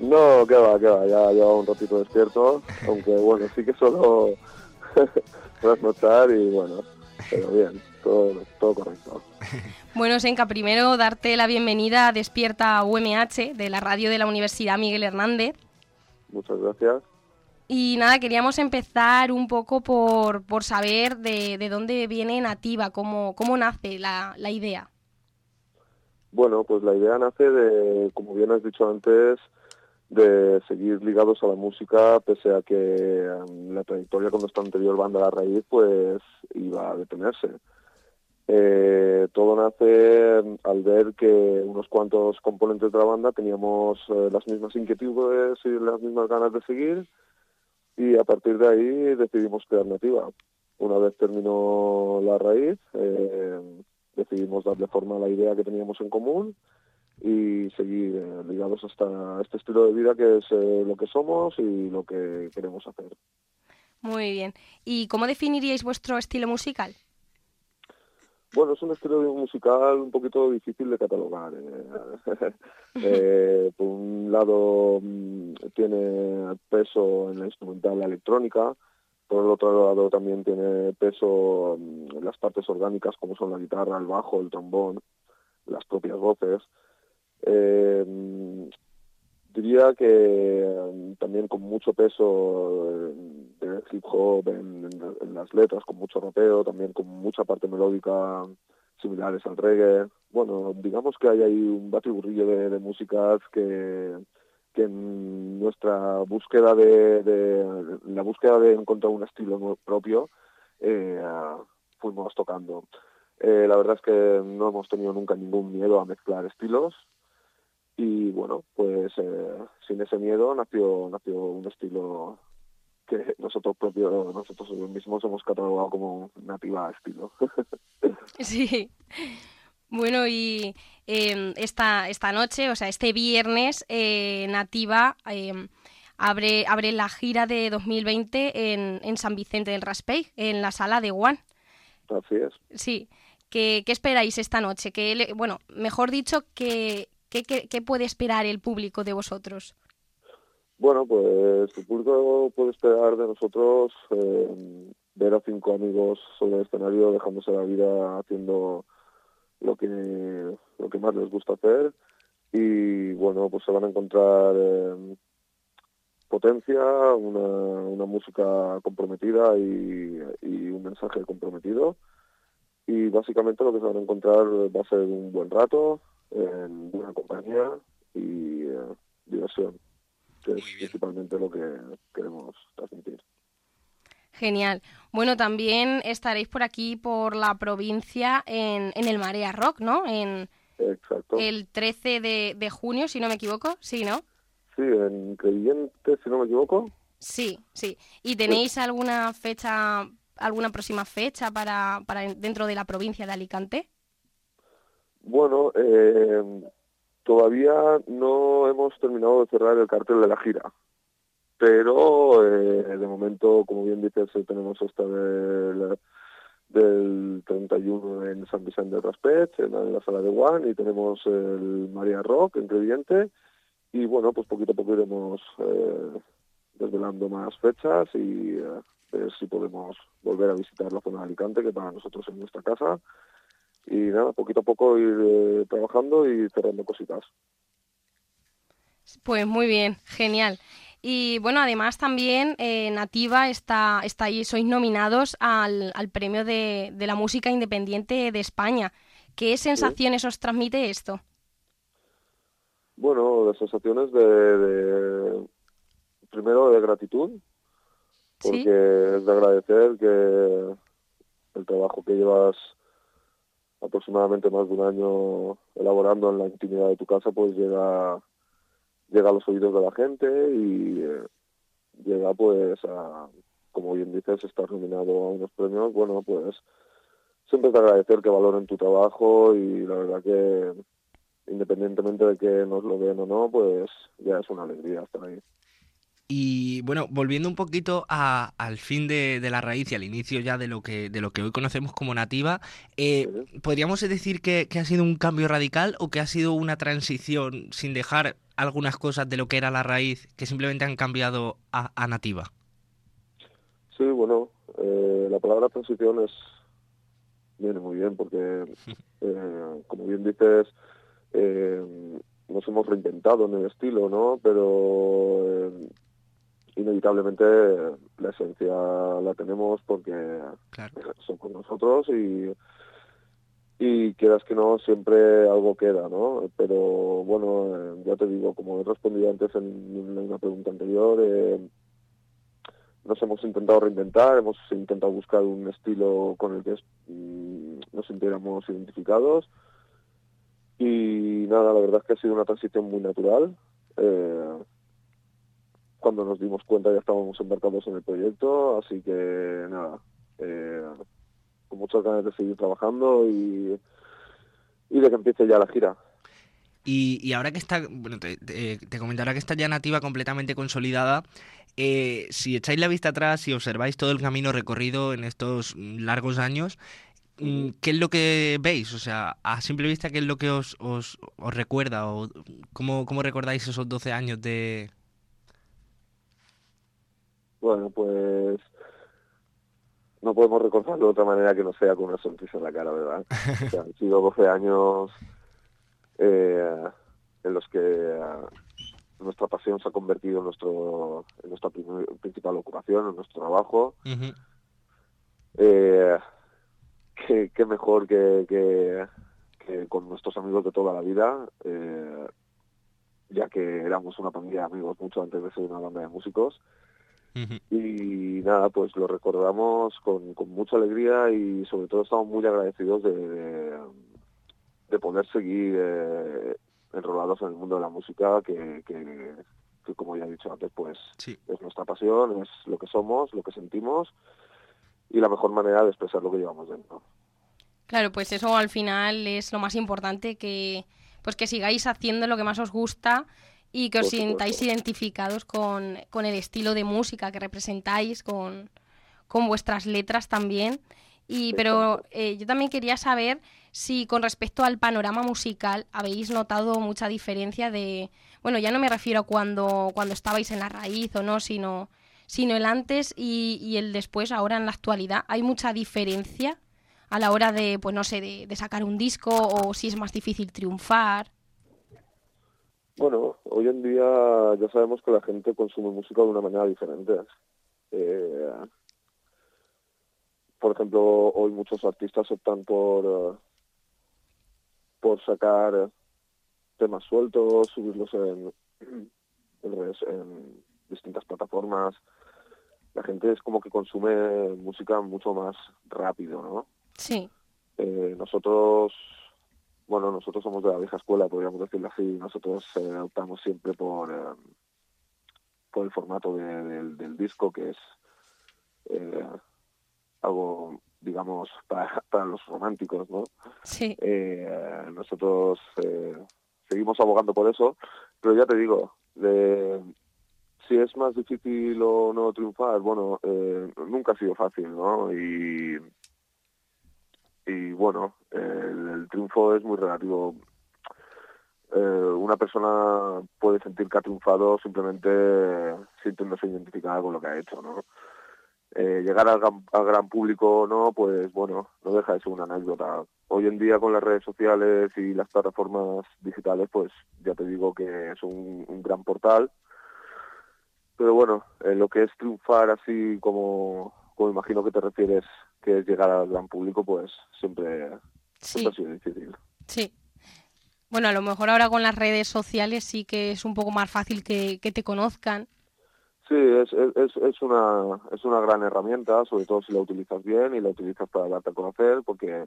No, que va, que va, ya llevo un ratito despierto, aunque bueno, sí que solo trasnochar y bueno, pero bien, todo, todo correcto.
Bueno, Senka, primero darte la bienvenida a Despierta UMH de la radio de la Universidad Miguel Hernández.
Muchas gracias.
Y nada, queríamos empezar un poco por, por saber de, de dónde viene Nativa, cómo, cómo nace la, la idea.
Bueno, pues la idea nace de, como bien has dicho antes, de seguir ligados a la música, pese a que em, la trayectoria con nuestra anterior banda La Raíz, pues iba a detenerse. Eh, todo nace al ver que unos cuantos componentes de la banda teníamos eh, las mismas inquietudes y las mismas ganas de seguir, y a partir de ahí decidimos crear Nativa. Una vez terminó La Raíz, eh, decidimos darle forma a la idea que teníamos en común y seguir eh, ligados hasta este estilo de vida que es lo que somos y lo que queremos hacer.
Muy bien. ¿Y cómo definiríais vuestro estilo musical?
Bueno, es un estilo musical un poquito difícil de catalogar. eh. Eh, por un lado mm, tiene peso en la instrumental la electrónica, por el otro lado también tiene peso mm, en las partes orgánicas como son la guitarra, el bajo, el trombón, las propias voces. Eh, mm, diría que también con mucho peso hip hop en, las letras, con mucho rapeo, también con mucha parte melódica similares al reggae. Bueno, digamos que hay ahí un batiburrillo de, músicas que, que en nuestra búsqueda de, la búsqueda de encontrar un estilo propio eh, fuimos tocando. Eh, la verdad es que no hemos tenido nunca ningún miedo a mezclar estilos y bueno, pues eh, sin ese miedo nació nació un estilo que nosotros propios nosotros mismos hemos catalogado como nativa estilo.
Sí. Bueno, y eh, esta, esta noche, o sea, este viernes, eh, Nativa eh, abre, abre la gira de 2020 en, en San Vicente del Raspey, en la sala de One.
Así es.
Sí. ¿Qué, qué esperáis esta noche? ¿Qué le- bueno, mejor dicho, ¿qué, qué, qué- qué puede esperar el público de vosotros?
Bueno, pues el público puede esperar de nosotros eh, ver a cinco amigos sobre el escenario dejándose la vida haciendo lo que lo que más les gusta hacer. Y bueno, pues se van a encontrar eh, potencia, una, una música comprometida y, y un mensaje comprometido. Y básicamente lo que se van a encontrar va a ser un buen rato en buena compañía y eh, diversión que es principalmente lo que queremos transmitir.
Genial. Bueno, también estaréis por aquí, por la provincia, en, en el Marea Rock, ¿no? En
Exacto.
el 13 de, de junio, si no me equivoco. Sí, ¿no?
Sí, en Creyente, si no me equivoco.
Sí, sí. ¿Y tenéis alguna fecha, alguna próxima fecha para, para dentro de la provincia de Alicante?
Bueno, eh, todavía no hemos terminado de cerrar el cartel de la gira, pero eh, de momento, como bien dices, eh, tenemos esta del, del 31 en San Vicente de Raspech, en la, sala de One, y tenemos el María Rock en Creyente, y bueno, pues poquito a poco iremos eh, desvelando más fechas y eh, ver si podemos volver a visitar la zona de Alicante, que para nosotros es nuestra casa, y nada, poquito a poco ir eh, trabajando y cerrando cositas.
Pues muy bien, genial. Y bueno, además también eh, Nativa está, está ahí, sois nominados al, al premio de, de la música independiente de España. ¿Qué sensaciones os transmite esto?
Bueno, las sensaciones de, de- primero de gratitud, porque
Sí.
es de agradecer que el trabajo que llevas aproximadamente más de un año elaborando en la intimidad de tu casa, pues llega llega a los oídos de la gente y eh, llega pues a, como bien dices, estar nominado a unos premios, bueno, pues siempre de agradecer que valoren tu trabajo y la verdad que independientemente de que nos lo den o no, pues ya es una alegría estar ahí.
Y bueno, volviendo un poquito a- al fin de, de la raíz y al inicio ya de lo que, de lo que hoy conocemos como nativa, eh, ¿podríamos decir que, que ha sido un cambio radical o que ha sido una transición sin dejar algunas cosas de lo que era la raíz que simplemente han cambiado a, a nativa?
Sí, bueno, eh, la palabra transición es viene muy bien porque, eh, como bien dices, nos hemos reinventado en el estilo, ¿no? Pero inevitablemente la esencia la tenemos porque son con nosotros y y quieras que no siempre algo queda no pero bueno eh, ya te digo como he respondido antes en, una pregunta anterior eh, nos hemos intentado reinventar hemos intentado buscar un estilo con el que mm, nos sintiéramos identificados. Y nada la verdad es que ha sido una transición muy natural eh, cuando nos dimos cuenta ya estábamos embarcados en el proyecto, así que nada, eh, con muchas ganas de seguir trabajando y, y de que empiece ya la gira.
Y, y ahora que está, bueno, te, te, te comento, ahora que está ya nativa completamente consolidada, eh, si echáis la vista atrás y observáis todo el camino recorrido en estos largos años, mm, ¿qué es lo que veis? O sea, a simple vista, ¿qué es lo que os, os, os recuerda? ¿O cómo, ¿Cómo recordáis esos 12 años de...?
Bueno, pues no podemos recordarlo de otra manera que no sea con una sonrisa en la cara, ¿verdad? O sea, han sido 12 años eh, en los que eh, nuestra pasión se ha convertido en, nuestro, en nuestra principal ocupación, en nuestro trabajo. Eh, qué, qué mejor que, que, que con nuestros amigos de toda la vida, ya que éramos una pandilla de amigos mucho antes de ser una banda de músicos. Y nada, pues lo recordamos con, con mucha alegría y sobre todo estamos muy agradecidos de, de, de poder seguir eh, enrolados en el mundo de la música, que, que, que como ya he dicho antes, pues es nuestra pasión, es lo que somos, lo que sentimos y la mejor manera de expresar lo que llevamos dentro.
Claro, pues eso al final es lo más importante, que pues que sigáis haciendo lo que más os gusta y que os sintáis identificados con, con el estilo de música que representáis, con, con vuestras letras también. Y, pero eh, yo también quería saber si con respecto al panorama musical habéis notado mucha diferencia de, bueno, ya no me refiero a cuando, cuando estabais en la raíz o no, sino, sino el antes y, y el después, ahora en la actualidad. ¿Hay mucha diferencia a la hora de, pues no sé, de, de sacar un disco o si es más difícil triunfar?
Bueno, hoy en día ya sabemos que la gente consume música de una manera diferente. Eh, por ejemplo, hoy muchos artistas optan por eh, por sacar temas sueltos, subirlos en, en, redes- en distintas plataformas. La gente es como que consume música mucho más rápido, ¿no?
Sí.
Eh, nosotros, bueno, nosotros somos de la vieja escuela, podríamos decirlo así. Nosotros eh, optamos siempre por, eh, por el formato de- del, del disco, que es eh, algo, digamos, para, para los románticos, ¿no?
Sí.
Eh, nosotros eh, seguimos abogando por eso, pero ya te digo, de, si es más difícil o no triunfar, bueno, eh, nunca ha sido fácil, ¿no? Y, y bueno, el, triunfo es muy relativo. Eh, una persona puede sentir que ha triunfado simplemente sintiéndose identificada con lo que ha hecho, ¿no? Eh, llegar al gran, al gran público o no, pues bueno, no deja de ser una anécdota. Hoy en día con las redes sociales y las plataformas digitales, pues ya te digo que es un, gran portal. Pero bueno, lo que es triunfar así como, como imagino que te refieres, que es llegar al gran público, pues siempre,
Sí.
siempre ha sido difícil.
Sí. Bueno, a lo mejor ahora con las redes sociales sí que es un poco más fácil que, que te conozcan.
Sí, es, es, es- una, es una gran herramienta, sobre todo si la utilizas bien y la utilizas para darte a conocer, porque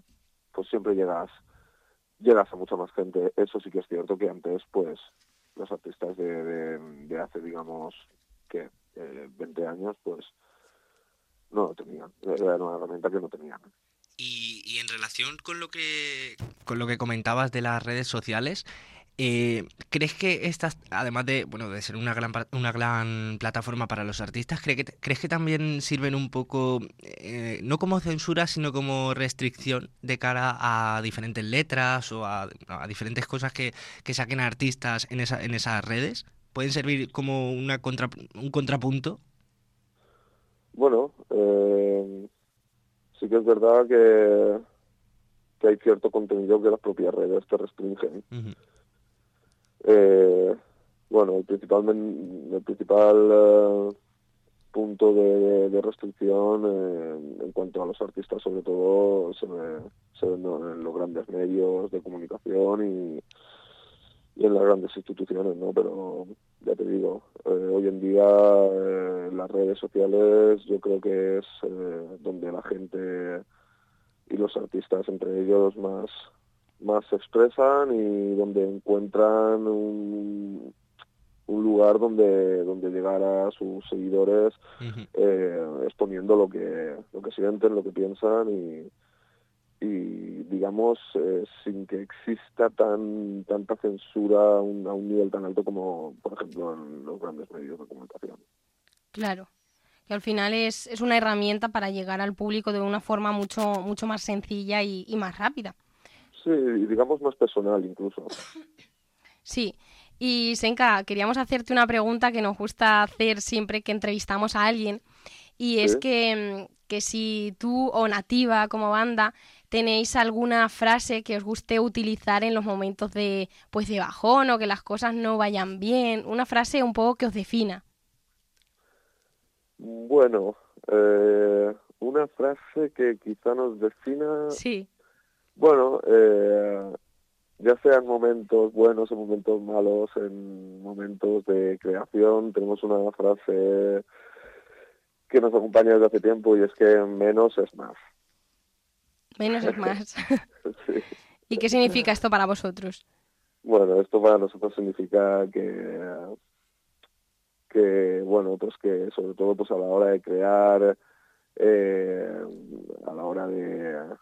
pues siempre llegas llegas a mucha más gente. Eso sí que es cierto que antes, pues, los artistas de, de, de hace, digamos, que eh, 20 años, pues, no lo tenían. Era una herramienta que no tenían.
Y, y en relación con lo que con lo que comentabas de las redes sociales, eh, ¿crees que estas, además de bueno de ser una gran pa- una gran plataforma para los artistas, ¿cree que, crees que también sirven un poco eh, no como censura, sino como restricción de cara a diferentes letras o a, a diferentes cosas que, que saquen artistas en esa, en esas redes? ¿Pueden servir como una contra, un contrapunto?
Bueno, eh, sí que es verdad que, que hay cierto contenido que las propias redes te restringen. Eh, bueno, el principal, el principal eh, punto de, de restricción eh, en cuanto a los artistas, sobre todo se ve, se ve ¿no? en los grandes medios de comunicación y, y en las grandes instituciones, ¿no? Pero ya te digo, eh, hoy en día eh, las redes sociales yo creo que es eh, donde la gente y los artistas entre ellos más más se expresan y donde encuentran un, un lugar donde donde llegar a sus seguidores eh, exponiendo lo que lo que sienten, lo que piensan y y digamos eh, sin que exista tan tanta censura a un, a un nivel tan alto como por ejemplo en los grandes medios de comunicación.
Claro. Que al final es, es una herramienta para llegar al público de una forma mucho, mucho más sencilla y, y más rápida.
Sí, y digamos más personal incluso.
Sí. Y Senka, queríamos hacerte una pregunta que nos gusta hacer siempre que entrevistamos a alguien. Y es
Sí.
que, que si tú o Nativa como banda tenéis alguna frase que os guste utilizar en los momentos de, pues, de bajón o que las cosas no vayan bien. Una frase un poco que os defina.
Bueno, eh, una frase que quizá nos defina
Sí.
Bueno, eh, ya sean momentos buenos o momentos malos, en momentos de creación, tenemos una frase que nos acompaña desde hace tiempo y es que menos es más.
Menos es más.
Sí.
¿Y qué significa esto para vosotros?
Bueno, esto para nosotros significa que, que bueno, pues que sobre todo pues a la hora de crear, eh, a la hora de,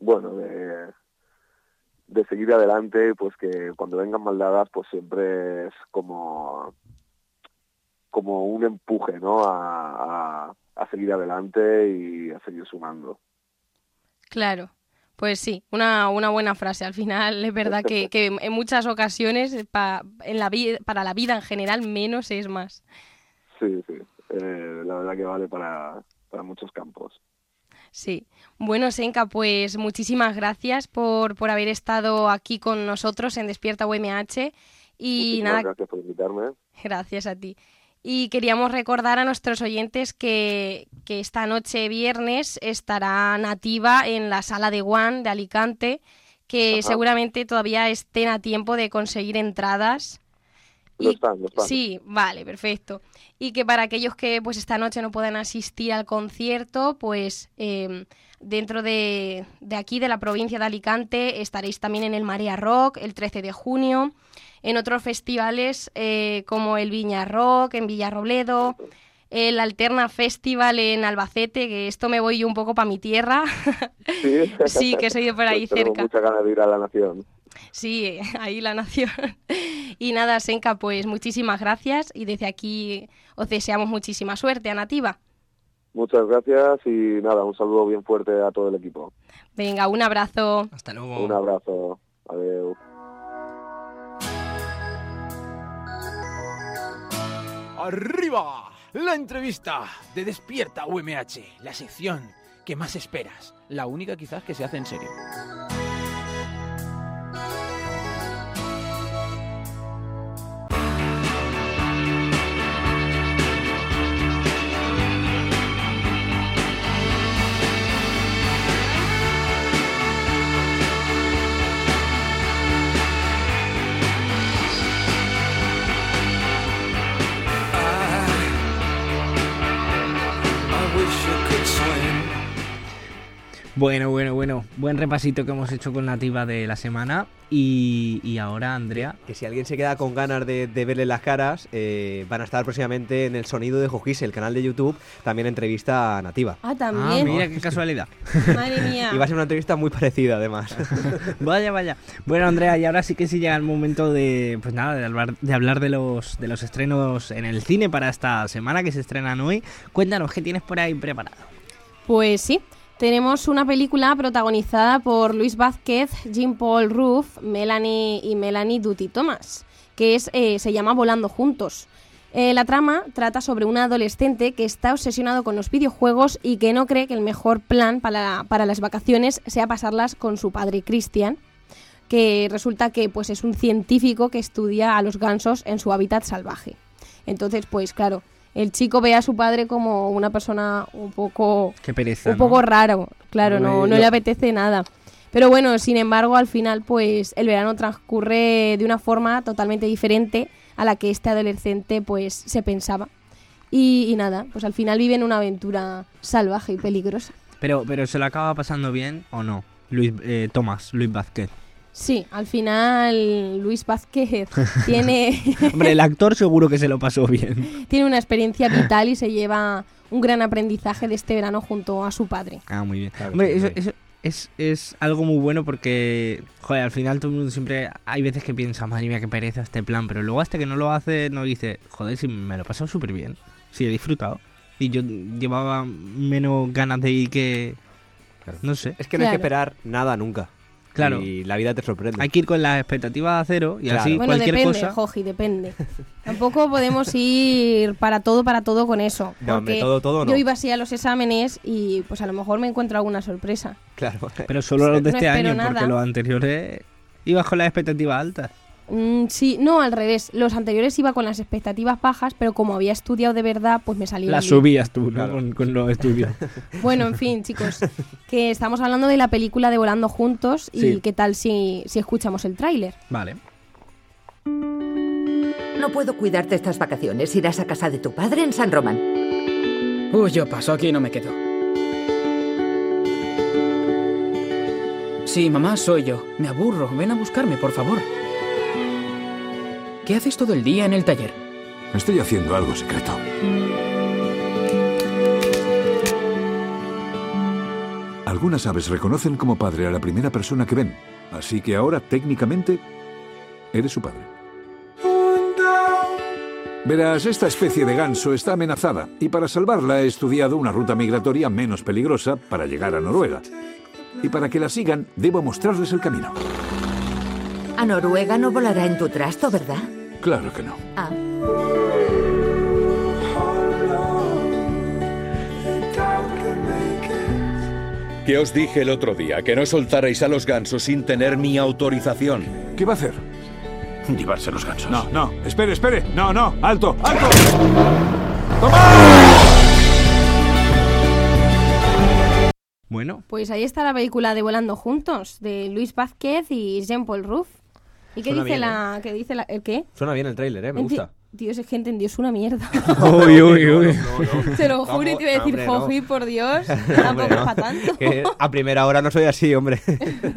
bueno, de, de seguir adelante, pues que cuando vengan maldadas, pues siempre es como, como un empuje, ¿no? A, a, a seguir adelante y a seguir sumando.
Claro, pues sí, una, una buena frase. Al final es verdad que, que en muchas ocasiones pa- en la para la vida en general menos es más.
Sí, sí. Eh, la verdad que vale para, para muchos campos.
Sí. Bueno, Senka, pues muchísimas gracias por, por haber estado aquí con nosotros en Despierta UMH. Y
Muchísimas
nada,
gracias por invitarme.
Gracias a ti. Y queríamos recordar a nuestros oyentes que, que esta noche viernes estará Nativa en la sala de One de Alicante, que
Ajá.
seguramente todavía estén a tiempo de conseguir entradas.
Lo
Y-
están, lo están.
Sí, vale, perfecto. Y que para aquellos que pues esta noche no puedan asistir al concierto, pues eh, dentro de, de aquí, de la provincia de Alicante, estaréis también en el Marea Rock el 13 de junio, en otros festivales eh, como el Viña Rock en Villarrobledo, el Alterna Festival en Albacete, que esto me voy yo un poco para mi tierra.
Sí,
Sí, que soy de por ahí
Pues tenemos
cerca.
muchas ganas de ir a la Nación.
Sí, ahí la nación. Y nada, Senka, pues muchísimas gracias y desde aquí os deseamos muchísima suerte a Nativa.
Muchas gracias y nada, un saludo bien fuerte a todo el equipo.
Venga, un abrazo.
Hasta luego.
Un abrazo. Adiós.
¡Arriba! La entrevista de Despierta UMH, la sección que más esperas, la única quizás que se hace en serio.
Bueno, bueno, bueno. Buen repasito que hemos hecho con Nativa de la semana. Y, y ahora, Andrea.
Que si alguien se queda con ganas de, de verle las caras, eh, van a estar próximamente en el Sonido de Jojis, el canal de YouTube, también entrevista nativa.
Ah,
Ah,
también.
mira qué casualidad.
Madre mía.
Y va a ser una entrevista muy parecida, además.
Vaya, vaya. Bueno, Andrea, y ahora sí que sí llega el momento de, pues nada, de hablar de, hablar de los, de los estrenos en el cine para esta semana que se estrenan hoy. Cuéntanos, ¿qué tienes por ahí preparado?
Pues sí, tenemos una película protagonizada por Luis Vázquez, Jean Paul Ruff, Melanie y Melanie Duty Thomas, que es, eh, se llama Volando Juntos. Eh, la trama trata sobre un adolescente que está obsesionado con los videojuegos y que no cree que el mejor plan para, para las vacaciones sea pasarlas con su padre Christian, que resulta que pues, es un científico que estudia a los gansos en su hábitat salvaje. Entonces, pues claro, el chico ve a su padre como una persona un poco
Qué pereza.
un
¿no?
poco raro, claro, no, no le apetece nada. Pero bueno, sin embargo, al final, pues el verano transcurre de una forma totalmente diferente a la que este adolescente, pues, se pensaba. Y, y nada, pues al final viven una aventura salvaje y peligrosa.
Pero, pero ¿se lo acaba pasando bien o no? Luis, eh, Tomás, Luis Vázquez.
Sí, al final Luis Vázquez tiene,
Hombre, el actor seguro que se lo pasó bien.
tiene una experiencia vital y se lleva un gran aprendizaje de este verano junto a su padre.
Ah, muy bien.
Claro,
Hombre,
sí,
eso, eso es, es algo muy bueno porque, joder, al final todo el mundo siempre... Hay veces que piensa, madre mía, qué pereza este plan, pero luego hasta que no lo hace, no dice, joder, si me lo he pasado súper bien. Sí, he disfrutado. Y yo llevaba menos ganas de ir que...
Claro.
No sé.
Es que no hay que esperar nada nunca.
Claro.
Y la vida te sorprende.
Hay que ir con las expectativas a cero y
Claro.
así
Bueno,
cualquier
depende,
cosa...
Joji, depende. Tampoco podemos ir para todo, para todo con eso.
No, hombre, todo, todo no.
Yo iba así a los exámenes y pues a lo mejor me encuentro alguna sorpresa.
Claro.
Pero solo los de este año,
nada.
porque los anteriores ibas con las expectativas altas.
Mm, sí, no, al revés. Los anteriores iba con las expectativas bajas, pero como había estudiado de verdad, pues me salía
Las
bien.
subías tú, ¿no?
Claro.
Con, con los estudios.
Bueno, en fin, chicos, que estamos hablando de la película de Volando Juntos y
Sí.
qué tal si, si escuchamos el tráiler.
vale.
No puedo cuidarte estas vacaciones. Irás a casa de tu padre en San Román.
Uy, yo paso, aquí no me quedo. Sí, mamá, soy yo. Me aburro. Ven a buscarme, por favor. ¿Qué haces todo el día en el taller?
Estoy haciendo algo secreto. Algunas aves reconocen como padre a la primera persona que ven, así que ahora técnicamente eres su padre. Verás, esta especie de ganso está amenazada y para salvarla he estudiado una ruta migratoria menos peligrosa para llegar a Noruega. Y para que la sigan, debo mostrarles el camino.
A Noruega no volará en tu trasto, ¿verdad?
Claro que no.
Ah.
¿Qué os dije el otro día? Que no soltarais a los gansos sin tener mi autorización.
¿Qué va a hacer? Llevarse los gansos. No, no. Espere, espere. No, no. Alto, alto.
Bueno,
Pues ahí está la película de Volando Juntos, de Luis Vázquez y Jean-Paul Ruff. ¿Y qué
Suena
dice
bien,
la, qué dice la, el qué?
Suena bien el tráiler, ¿eh? Me
Enti-
gusta.
Dios, es que entendió, es una mierda.
Uy, uy, uy.
Te lo juro y te iba a decir,
hombre, no.
Por Dios,
Hombre,
tampoco
no.
para tanto.
Que a primera hora no soy así, hombre.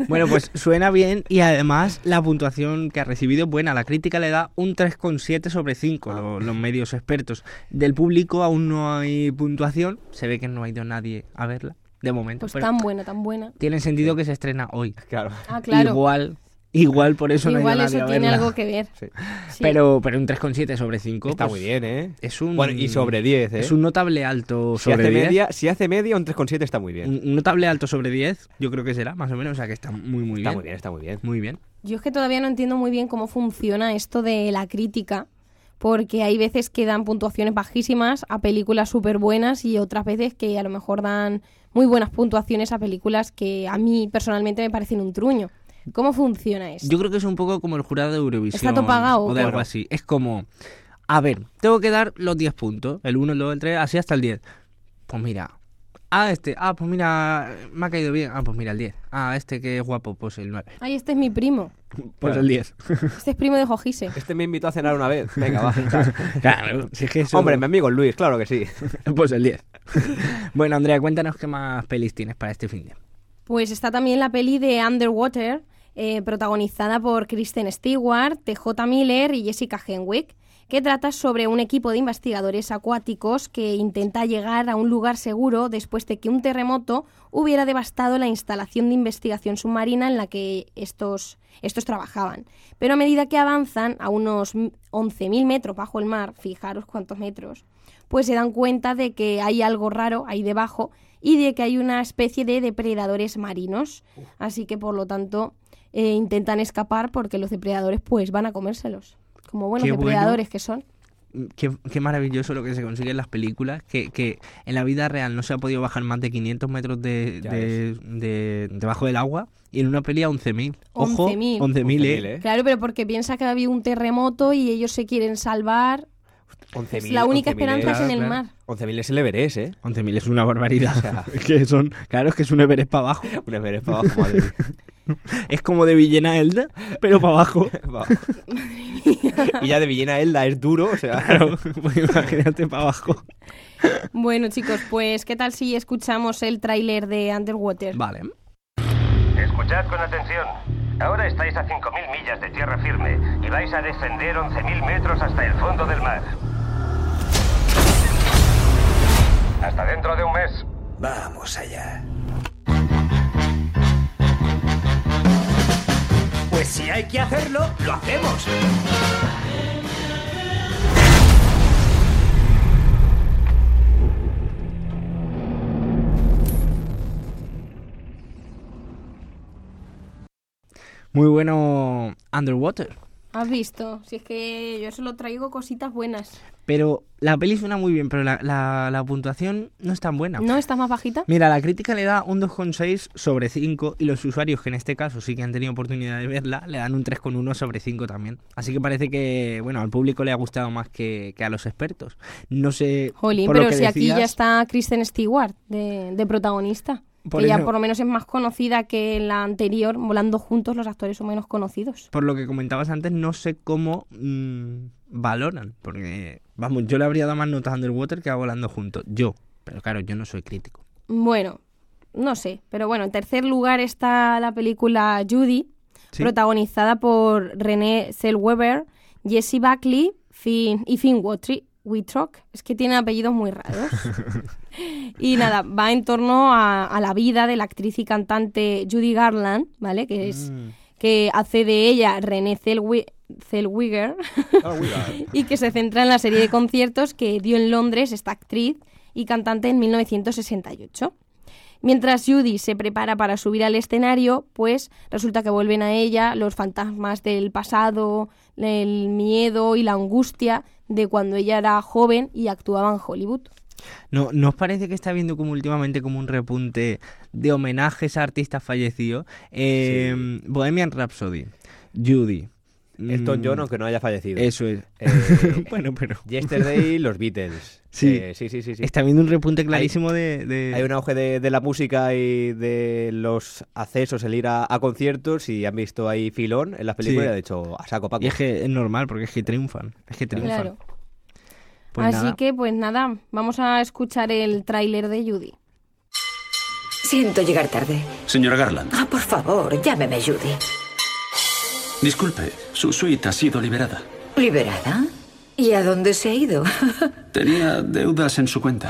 Bueno, pues suena bien y además la puntuación que ha recibido es buena. La crítica le da un 3,7 sobre 5, lo- los medios expertos. Del público aún no hay puntuación, se ve que no ha ido nadie a verla, de momento.
Pues
pero
tan buena, tan buena.
tiene sentido que se estrena hoy.
Claro.
Ah, claro.
Igual, igual por eso
Igual
no ha ido
eso
nadie a
tiene
verla.
algo que ver.
Sí.
Sí.
Pero, pero un 3,7 sobre 5
Está
pues,
muy bien, ¿eh?
Es un,
Bueno, y sobre 10, ¿eh?
Es un notable alto
Si
sobre
hace,
10.
media, si hace media, un 3,7 está muy bien.
Un, notable alto sobre 10, yo creo que será, más o menos. O sea que está muy, muy
está
bien.
muy bien, está muy bien.
Muy bien.
Yo es que todavía no entiendo muy bien cómo funciona esto de la crítica, porque hay veces que dan puntuaciones bajísimas a películas súper buenas y otras veces que a lo mejor dan muy buenas puntuaciones a películas que a mí personalmente me parecen un truño. ¿Cómo funciona esto?
Yo creo que es un poco como el jurado de Eurovisión.
¿Está todo pagado?
O de algo así. Es como, a ver, tengo que dar los 10 puntos. El 1, el 2, el 3, así hasta el 10. Pues mira. Ah, este. Ah, pues mira, me ha caído bien. Ah, pues mira, el 10. Ah, este que es guapo, pues el 9.
Ay, este es mi primo.
Pues el 10.
Este es primo de Jojise.
Este me invitó a cenar una vez. Venga, va.
claro, si es que eso...
Hombre, mi amigo Luis, claro que sí.
Pues el 10. bueno, Andrea, cuéntanos qué más pelis tienes para este fin de.
Pues está también la peli de Underwater, eh, protagonizada por Kristen Stewart, TJ Miller y Jessica Henwick, que trata sobre un equipo de investigadores acuáticos que intenta llegar a un lugar seguro después de que un terremoto hubiera devastado la instalación de investigación submarina en la que estos, estos trabajaban. Pero a medida que avanzan a unos 11.000 metros bajo el mar, fijaros cuántos metros, pues se dan cuenta de que hay algo raro ahí debajo y de que hay una especie de depredadores marinos. Así que, por lo tanto, eh, intentan escapar porque los depredadores pues van a comérselos. Como buenos
Qué bueno.
depredadores que son.
Qué, qué maravilloso lo que se consigue en las películas, que, que en la vida real no se ha podido bajar más de 500 metros de, de, de- debajo del agua y en una peli a 11.000. Ojo,
11.000.
11.000, ¿eh?
Claro, pero porque piensa que ha habido un terremoto y ellos se quieren salvar.
11.000,
la única
11.000
esperanza es en el mar.
11.000 es el Everest, ¿eh?
11.000 es una barbaridad.
O sea-
que son, claro, es que es un Everest para abajo.
Un Everest para abajo, madre mía.
Es como de Villena Elda, pero para abajo.
Va. y ya de Villena Elda es duro, o sea...
Claro, pues imagínate para abajo.
Bueno, chicos, pues ¿qué tal si escuchamos el tráiler de Underwater?
Vale.
Escuchad con atención. Ahora estáis a 5.000 millas de tierra firme y vais a descender 11.000 metros hasta el fondo del mar. Hasta dentro de un mes.
Vamos allá.
Pues si hay que hacerlo, lo hacemos.
Muy bueno Underwater.
¿Has visto? Si es que yo solo traigo cositas buenas.
Pero la peli suena muy bien, pero la, la- la puntuación no es tan buena.
¿No está más bajita?
Mira, la crítica le da un 2,6 sobre 5 y los usuarios que en este caso sí que han tenido oportunidad de verla le dan un 3,1 sobre 5 también. Así que parece que, bueno, al público le ha gustado más que, que a los expertos. No sé.
Jolín,
por lo
pero
que
si aquí ya está Kristen Stewart de, de protagonista.
Por
que ya por lo menos es más conocida que en la anterior. Volando juntos, los actores son menos conocidos.
Por lo que comentabas antes, no sé cómo mm, valoran. Porque, vamos, yo le habría dado más notas a Underwater que a Volando Juntos. Yo. Pero claro, yo no soy crítico.
Bueno, no sé. Pero bueno, en tercer lugar está la película Judy,
Sí.
protagonizada por René Zellweger, Jesse Buckley Finn, y Finn Witry- Wittrock. Es que tiene apellidos muy raros. Y nada, va en torno a, a la vida de la actriz y cantante Judy Garland, ¿vale? Que es que hace de ella René Zellwe- Zellweger y que se centra en la serie de conciertos que dio en Londres esta actriz y cantante en 1968. Mientras Judy se prepara para subir al escenario, pues resulta que vuelven a ella los fantasmas del pasado, el miedo y la angustia de cuando ella era joven y actuaba en Hollywood.
¿No, ¿No os parece que está habiendo como últimamente como un repunte de homenajes a artistas fallecidos? Eh, Bohemian Rhapsody, Judy.
Elton
mm,
John, aunque no haya fallecido.
Eso es.
Eh,
bueno, pero...
Yesterday, los Beatles.
Sí.
Eh, sí, sí, sí, sí.
Está habiendo un repunte clarísimo de, de-
Hay un auge de, de la música y de los accesos, el ir a, a conciertos y han visto ahí filón en las películas
Sí.
y han dicho a saco Paco.
Y es que es normal, porque es que triunfan. Es que triunfan.
Claro.
Pues
Así
nada.
que, pues nada, vamos a escuchar el tráiler de Judy.
Siento llegar tarde.
Señora Garland,
Ah, por favor, llámeme Judy.
Disculpe, su suite ha sido liberada.
¿Liberada? ¿Y a dónde se ha ido?
Tenía deudas en su cuenta.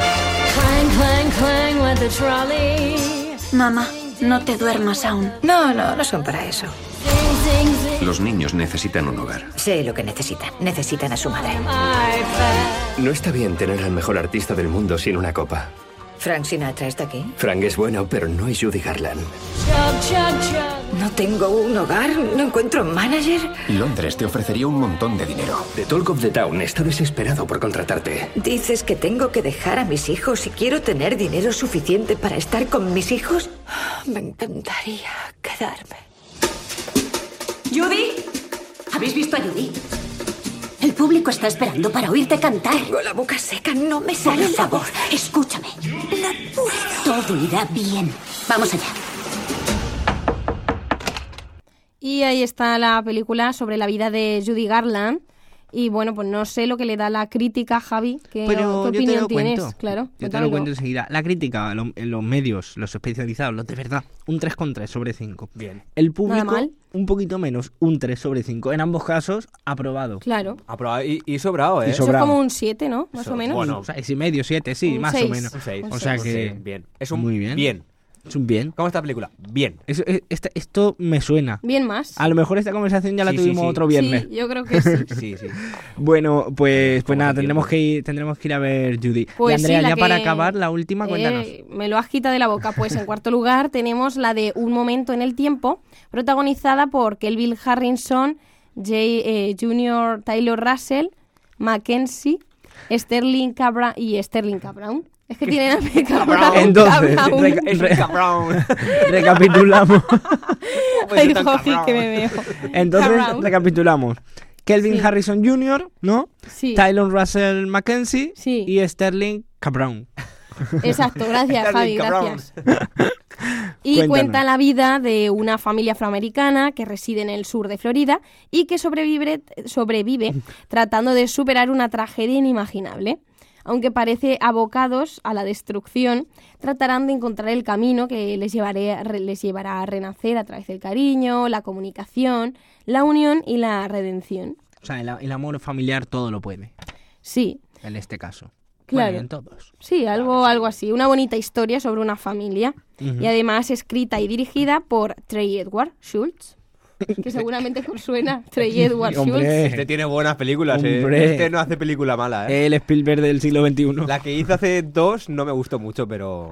Mamá, no te duermas aún. No, no, no son para eso.
Los niños necesitan un hogar.
Sé lo que necesitan. Necesitan a su madre.
No está bien tener al mejor artista del mundo sin una copa.
Frank Sinatra está aquí.
Frank es bueno, pero no es Judy Garland.
No tengo un hogar, no encuentro un manager.
Londres te ofrecería un montón de dinero. The Talk of the Town está desesperado por contratarte.
Dices que tengo que dejar a mis hijos y quiero tener dinero suficiente para estar con mis hijos. Me encantaría quedarme.
¿Judy? ¿Habéis visto a Judy? El público está esperando para oírte cantar.
Tengo la boca seca, no me sale
Por
la
favor,
voz.
escúchame. Todo irá bien. Vamos allá.
Y ahí está la película sobre la vida de Judy Garland. Y bueno, pues no sé lo que le da la crítica, Javi. ¿Qué,
Pero
qué
yo te
opinión
lo
tienes?
cuento.
Claro,
Yo te lo cuento enseguida. La crítica lo- en los medios, los especializados, los de verdad, un 3,3 sobre 5.
Bien.
El público,
mal.
un poquito menos, un 3 sobre 5. En ambos casos, aprobado.
Claro.
Aprobado y, y sobrado, ¿eh?
Y
Eso es como un 7, ¿no? Más o menos.
bueno.
Seis y medio, siete, sí,
Un
más
seis.
o menos.
Un seis.
O sea que...
bien. Es un
Muy bien.
bien.
Es un bien.
¿Cómo está la película? Bien.
Eh, esta- esto me suena.
Bien más.
A lo mejor esta conversación ya la
Sí, sí,
tuvimos
sí.
otro viernes.
Sí, yo creo que sí.
Sí, sí.
Bueno, pues, pues nada, tendremos
tiempo.
que, ir, tendremos que ir a ver Judy.
Pues
y Andrea,
sí, la
ya para
que-
acabar, la última, cuéntanos.
Eh, me lo has quitado de la boca. Pues en cuarto lugar tenemos la de Un momento en el tiempo, protagonizada por Kelvin Harrison, Jay eh, Junior Taylor Russell, Mackenzie, Sterling Cabra y Sterling Cabrown. Es que tienen a Cabrown.
Entonces,
Cabrown.
reca- recapitulamos.
Ay, Jofi, que me veo.
Entonces,
Cabrown.
recapitulamos. Kelvin
Sí.
Harrison Jr., ¿no?
Sí.
Tylon Russell Mackenzie
Sí.
y Sterling Cabron.
Exacto, gracias Javi, gracias. Y
Cuéntanos.
cuenta la vida de una familia afroamericana que reside en el sur de Florida y que sobrevive, sobrevive tratando de superar una tragedia inimaginable. Aunque parece abocados a la destrucción, tratarán de encontrar el camino que les, llevaré- les llevará a renacer a través del cariño, la comunicación, la unión y la redención.
O sea, el, el amor familiar todo lo puede,
Sí,
en este caso.
Claro.
Bueno, en todos.
Sí, algo, algo así. Una bonita historia sobre una familia. Y además escrita y dirigida por Trey Edward Schultz. Que seguramente os suena. Trey Edward Schultz.
Este tiene buenas películas, ¿eh? Este no hace película mala, ¿eh?
El Spielberg del siglo XXI.
La que hizo hace dos no me gustó mucho, pero...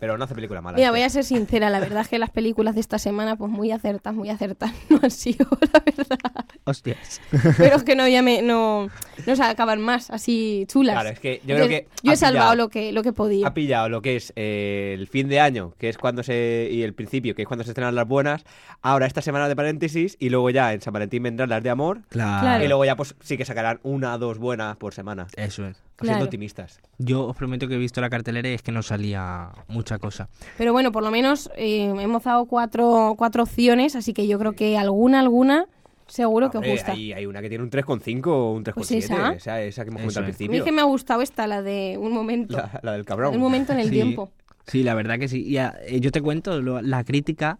Pero no hace película mala.
Mira,
este.
voy a ser sincera, la verdad es que las películas de esta semana, pues muy acertas, muy acertas, no han sido, la verdad.
Hostias.
Pero es que no, ya me, no, no se acaban más, así chulas.
Claro, es que yo creo que
Yo he salvado
pillado.
lo que, lo que podía.
ha pillado lo que es eh, el fin de año, que es cuando se. y el principio, que es cuando se estrenan las buenas. Ahora esta semana de paréntesis, y luego ya en San Valentín vendrán las de amor.
Claro. Claro.
Y luego ya pues sí que sacarán una o dos buenas por semana.
Eso es.
Siendo
Claro.
optimistas.
Yo os prometo que he visto la cartelera y es que no salía mucha cosa.
Pero bueno, por lo menos eh, hemos dado cuatro, cuatro opciones, así que yo creo que alguna, alguna, seguro que os gusta.
hay, hay una que tiene un 3,5 o un 3,7.
Pues esa.
esa. esa que hemos comentado al
es.
A mí
principio.
es que me ha gustado esta, la de un momento.
La, la del cabrón.
Un momento en el
Sí.
tiempo.
Sí, la verdad que sí. Y a- eh, yo te cuento, lo- la crítica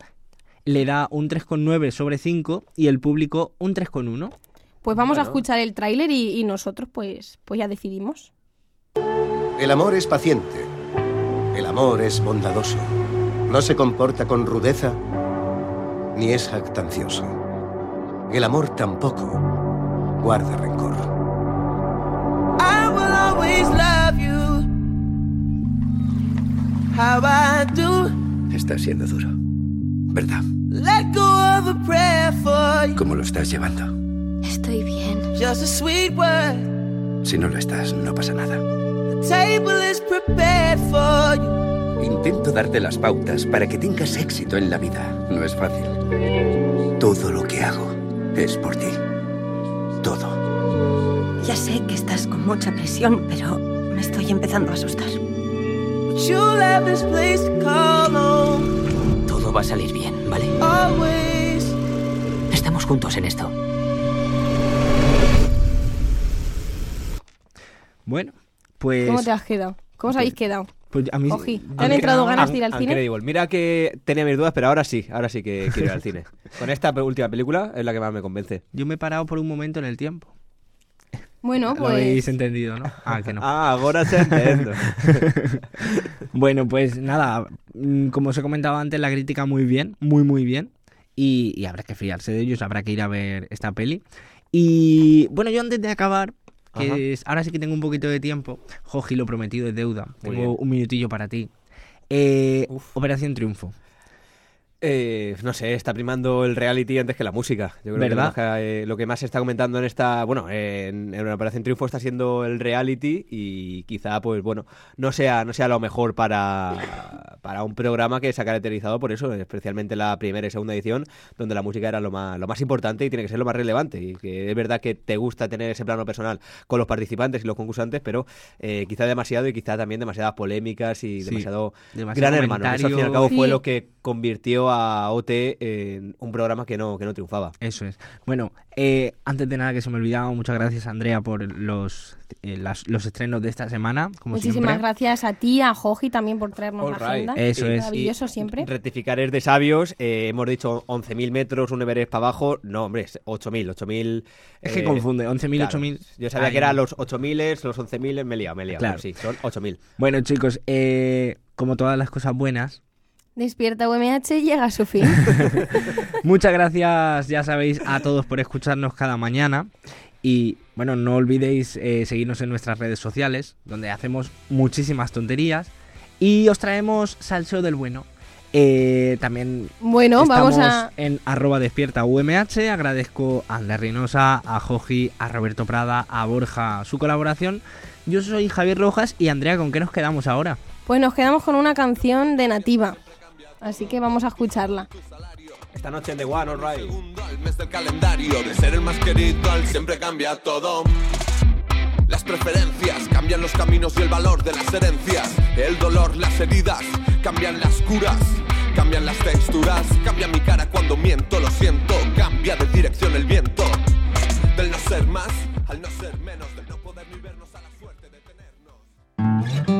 le da un 3,9 sobre 5 y el público un 3,1.
Pues vamos a escuchar el tráiler y, y nosotros pues, pues ya decidimos.
El amor es paciente. El amor es bondadoso. No se comporta con rudeza ni es jactancioso. El amor tampoco guarda rencor.
I will always love you. How I do.
Está siendo duro. ¿Verdad?
Let go of a prayer for you.
¿Cómo lo estás llevando?
Estoy bien. Just a sweet word.
Si no lo estás, no pasa nada.
The table is prepared for you.
Intento darte las pautas para que tengas éxito en la vida. No es fácil. Todo lo que hago es por ti. Todo.
Ya sé que estás con mucha presión, pero me estoy empezando a asustar.
Todo va a salir bien, ¿vale?
Always.
Estamos juntos en esto.
Bueno, pues...
¿Cómo te has quedado? ¿Cómo os habéis quedado?
pues a mí,
Oji, ¿te han entrado ganas de ir al cine?
Incredible. Mira que tenía mis dudas, pero ahora sí, ahora sí que quiero ir al cine. Con esta última película es la que más me convence.
Yo me he parado por un momento en el tiempo.
Bueno,
Lo habéis
pues...
entendido, ¿no? Ah, que no.
Ah, ahora se entiendo.
bueno, pues nada, mm, como os he comentado antes, la crítica muy bien, muy, muy bien. Y, y habrá que fiarse de ellos, habrá que ir a ver esta peli. Y bueno, yo antes de acabar, que es- ahora sí que tengo un poquito de tiempo, Joji, lo prometido es deuda.
Muy
tengo
bien.
un minutillo para ti. Eh, Operación Triunfo.
Eh, no sé, está primando el reality antes que la música. Yo creo
¿Verdad?
que lo, más, eh, lo que más se está comentando en esta, bueno, en, en Operación Triunfo está siendo el reality y quizá, pues bueno, no sea, no sea lo mejor para, para un programa que se ha caracterizado por eso, especialmente la primera y segunda edición, donde la música era lo más, lo más importante y tiene que ser lo más relevante. Y que es verdad que te gusta tener ese plano personal con los participantes y los concursantes, pero eh, quizá demasiado y quizá también demasiadas polémicas y
Sí,
demasiado, gran hermano. Eso al fin y al cabo fue lo que convirtió a OT en un programa que no, que no triunfaba.
Eso es. Bueno, eh, antes de nada que se me olvidaba, muchas gracias Andrea por los, eh, las- los estrenos de esta semana, como
Muchísimas
siempre.
gracias a ti, a Joji también por traernos
All
la
right.
agenda.
Eso es.
Maravilloso siempre.
Rectificar es de sabios. eh, hemos dicho 11.000 metros, un Everest para abajo. No, hombre, es 8.000. 8.000
Es que confunde, 11.000,
claro.
8.000.
Yo sabía
Ay,
que eran los 8.000, los 11.000, me he liado, me he liado.
Claro.
pero sí, son 8.000.
Bueno, chicos, eh, como todas las cosas buenas,
Despierta UMH llega a su fin.
muchas gracias, ya sabéis, a todos por escucharnos cada mañana. Y bueno, no olvidéis eh, seguirnos en nuestras redes sociales, donde hacemos muchísimas tonterías. Y os traemos salseo del bueno. Eh, también
Bueno, vamos
estamos
a-
en arroba despierta UMH. Agradezco a Andrea Reynosa, a Joji, a Roberto Prada, a Borja su colaboración. Yo soy Javier Rojas y Andrea, ¿con qué nos quedamos ahora?
Pues nos quedamos con una canción de Nativa. Así que vamos a escucharla.
Esta noche en The One, alright.
al mes del calendario de ser el más querido al siempre cambia todo. Las preferencias cambian los caminos y el valor de las herencias. El dolor, las heridas, cambian las curas, cambian las texturas, cambia mi cara cuando miento, lo siento, cambia de dirección el viento. Del no ser más al no ser menos, del no poder ni vernos a la suerte de tenernos.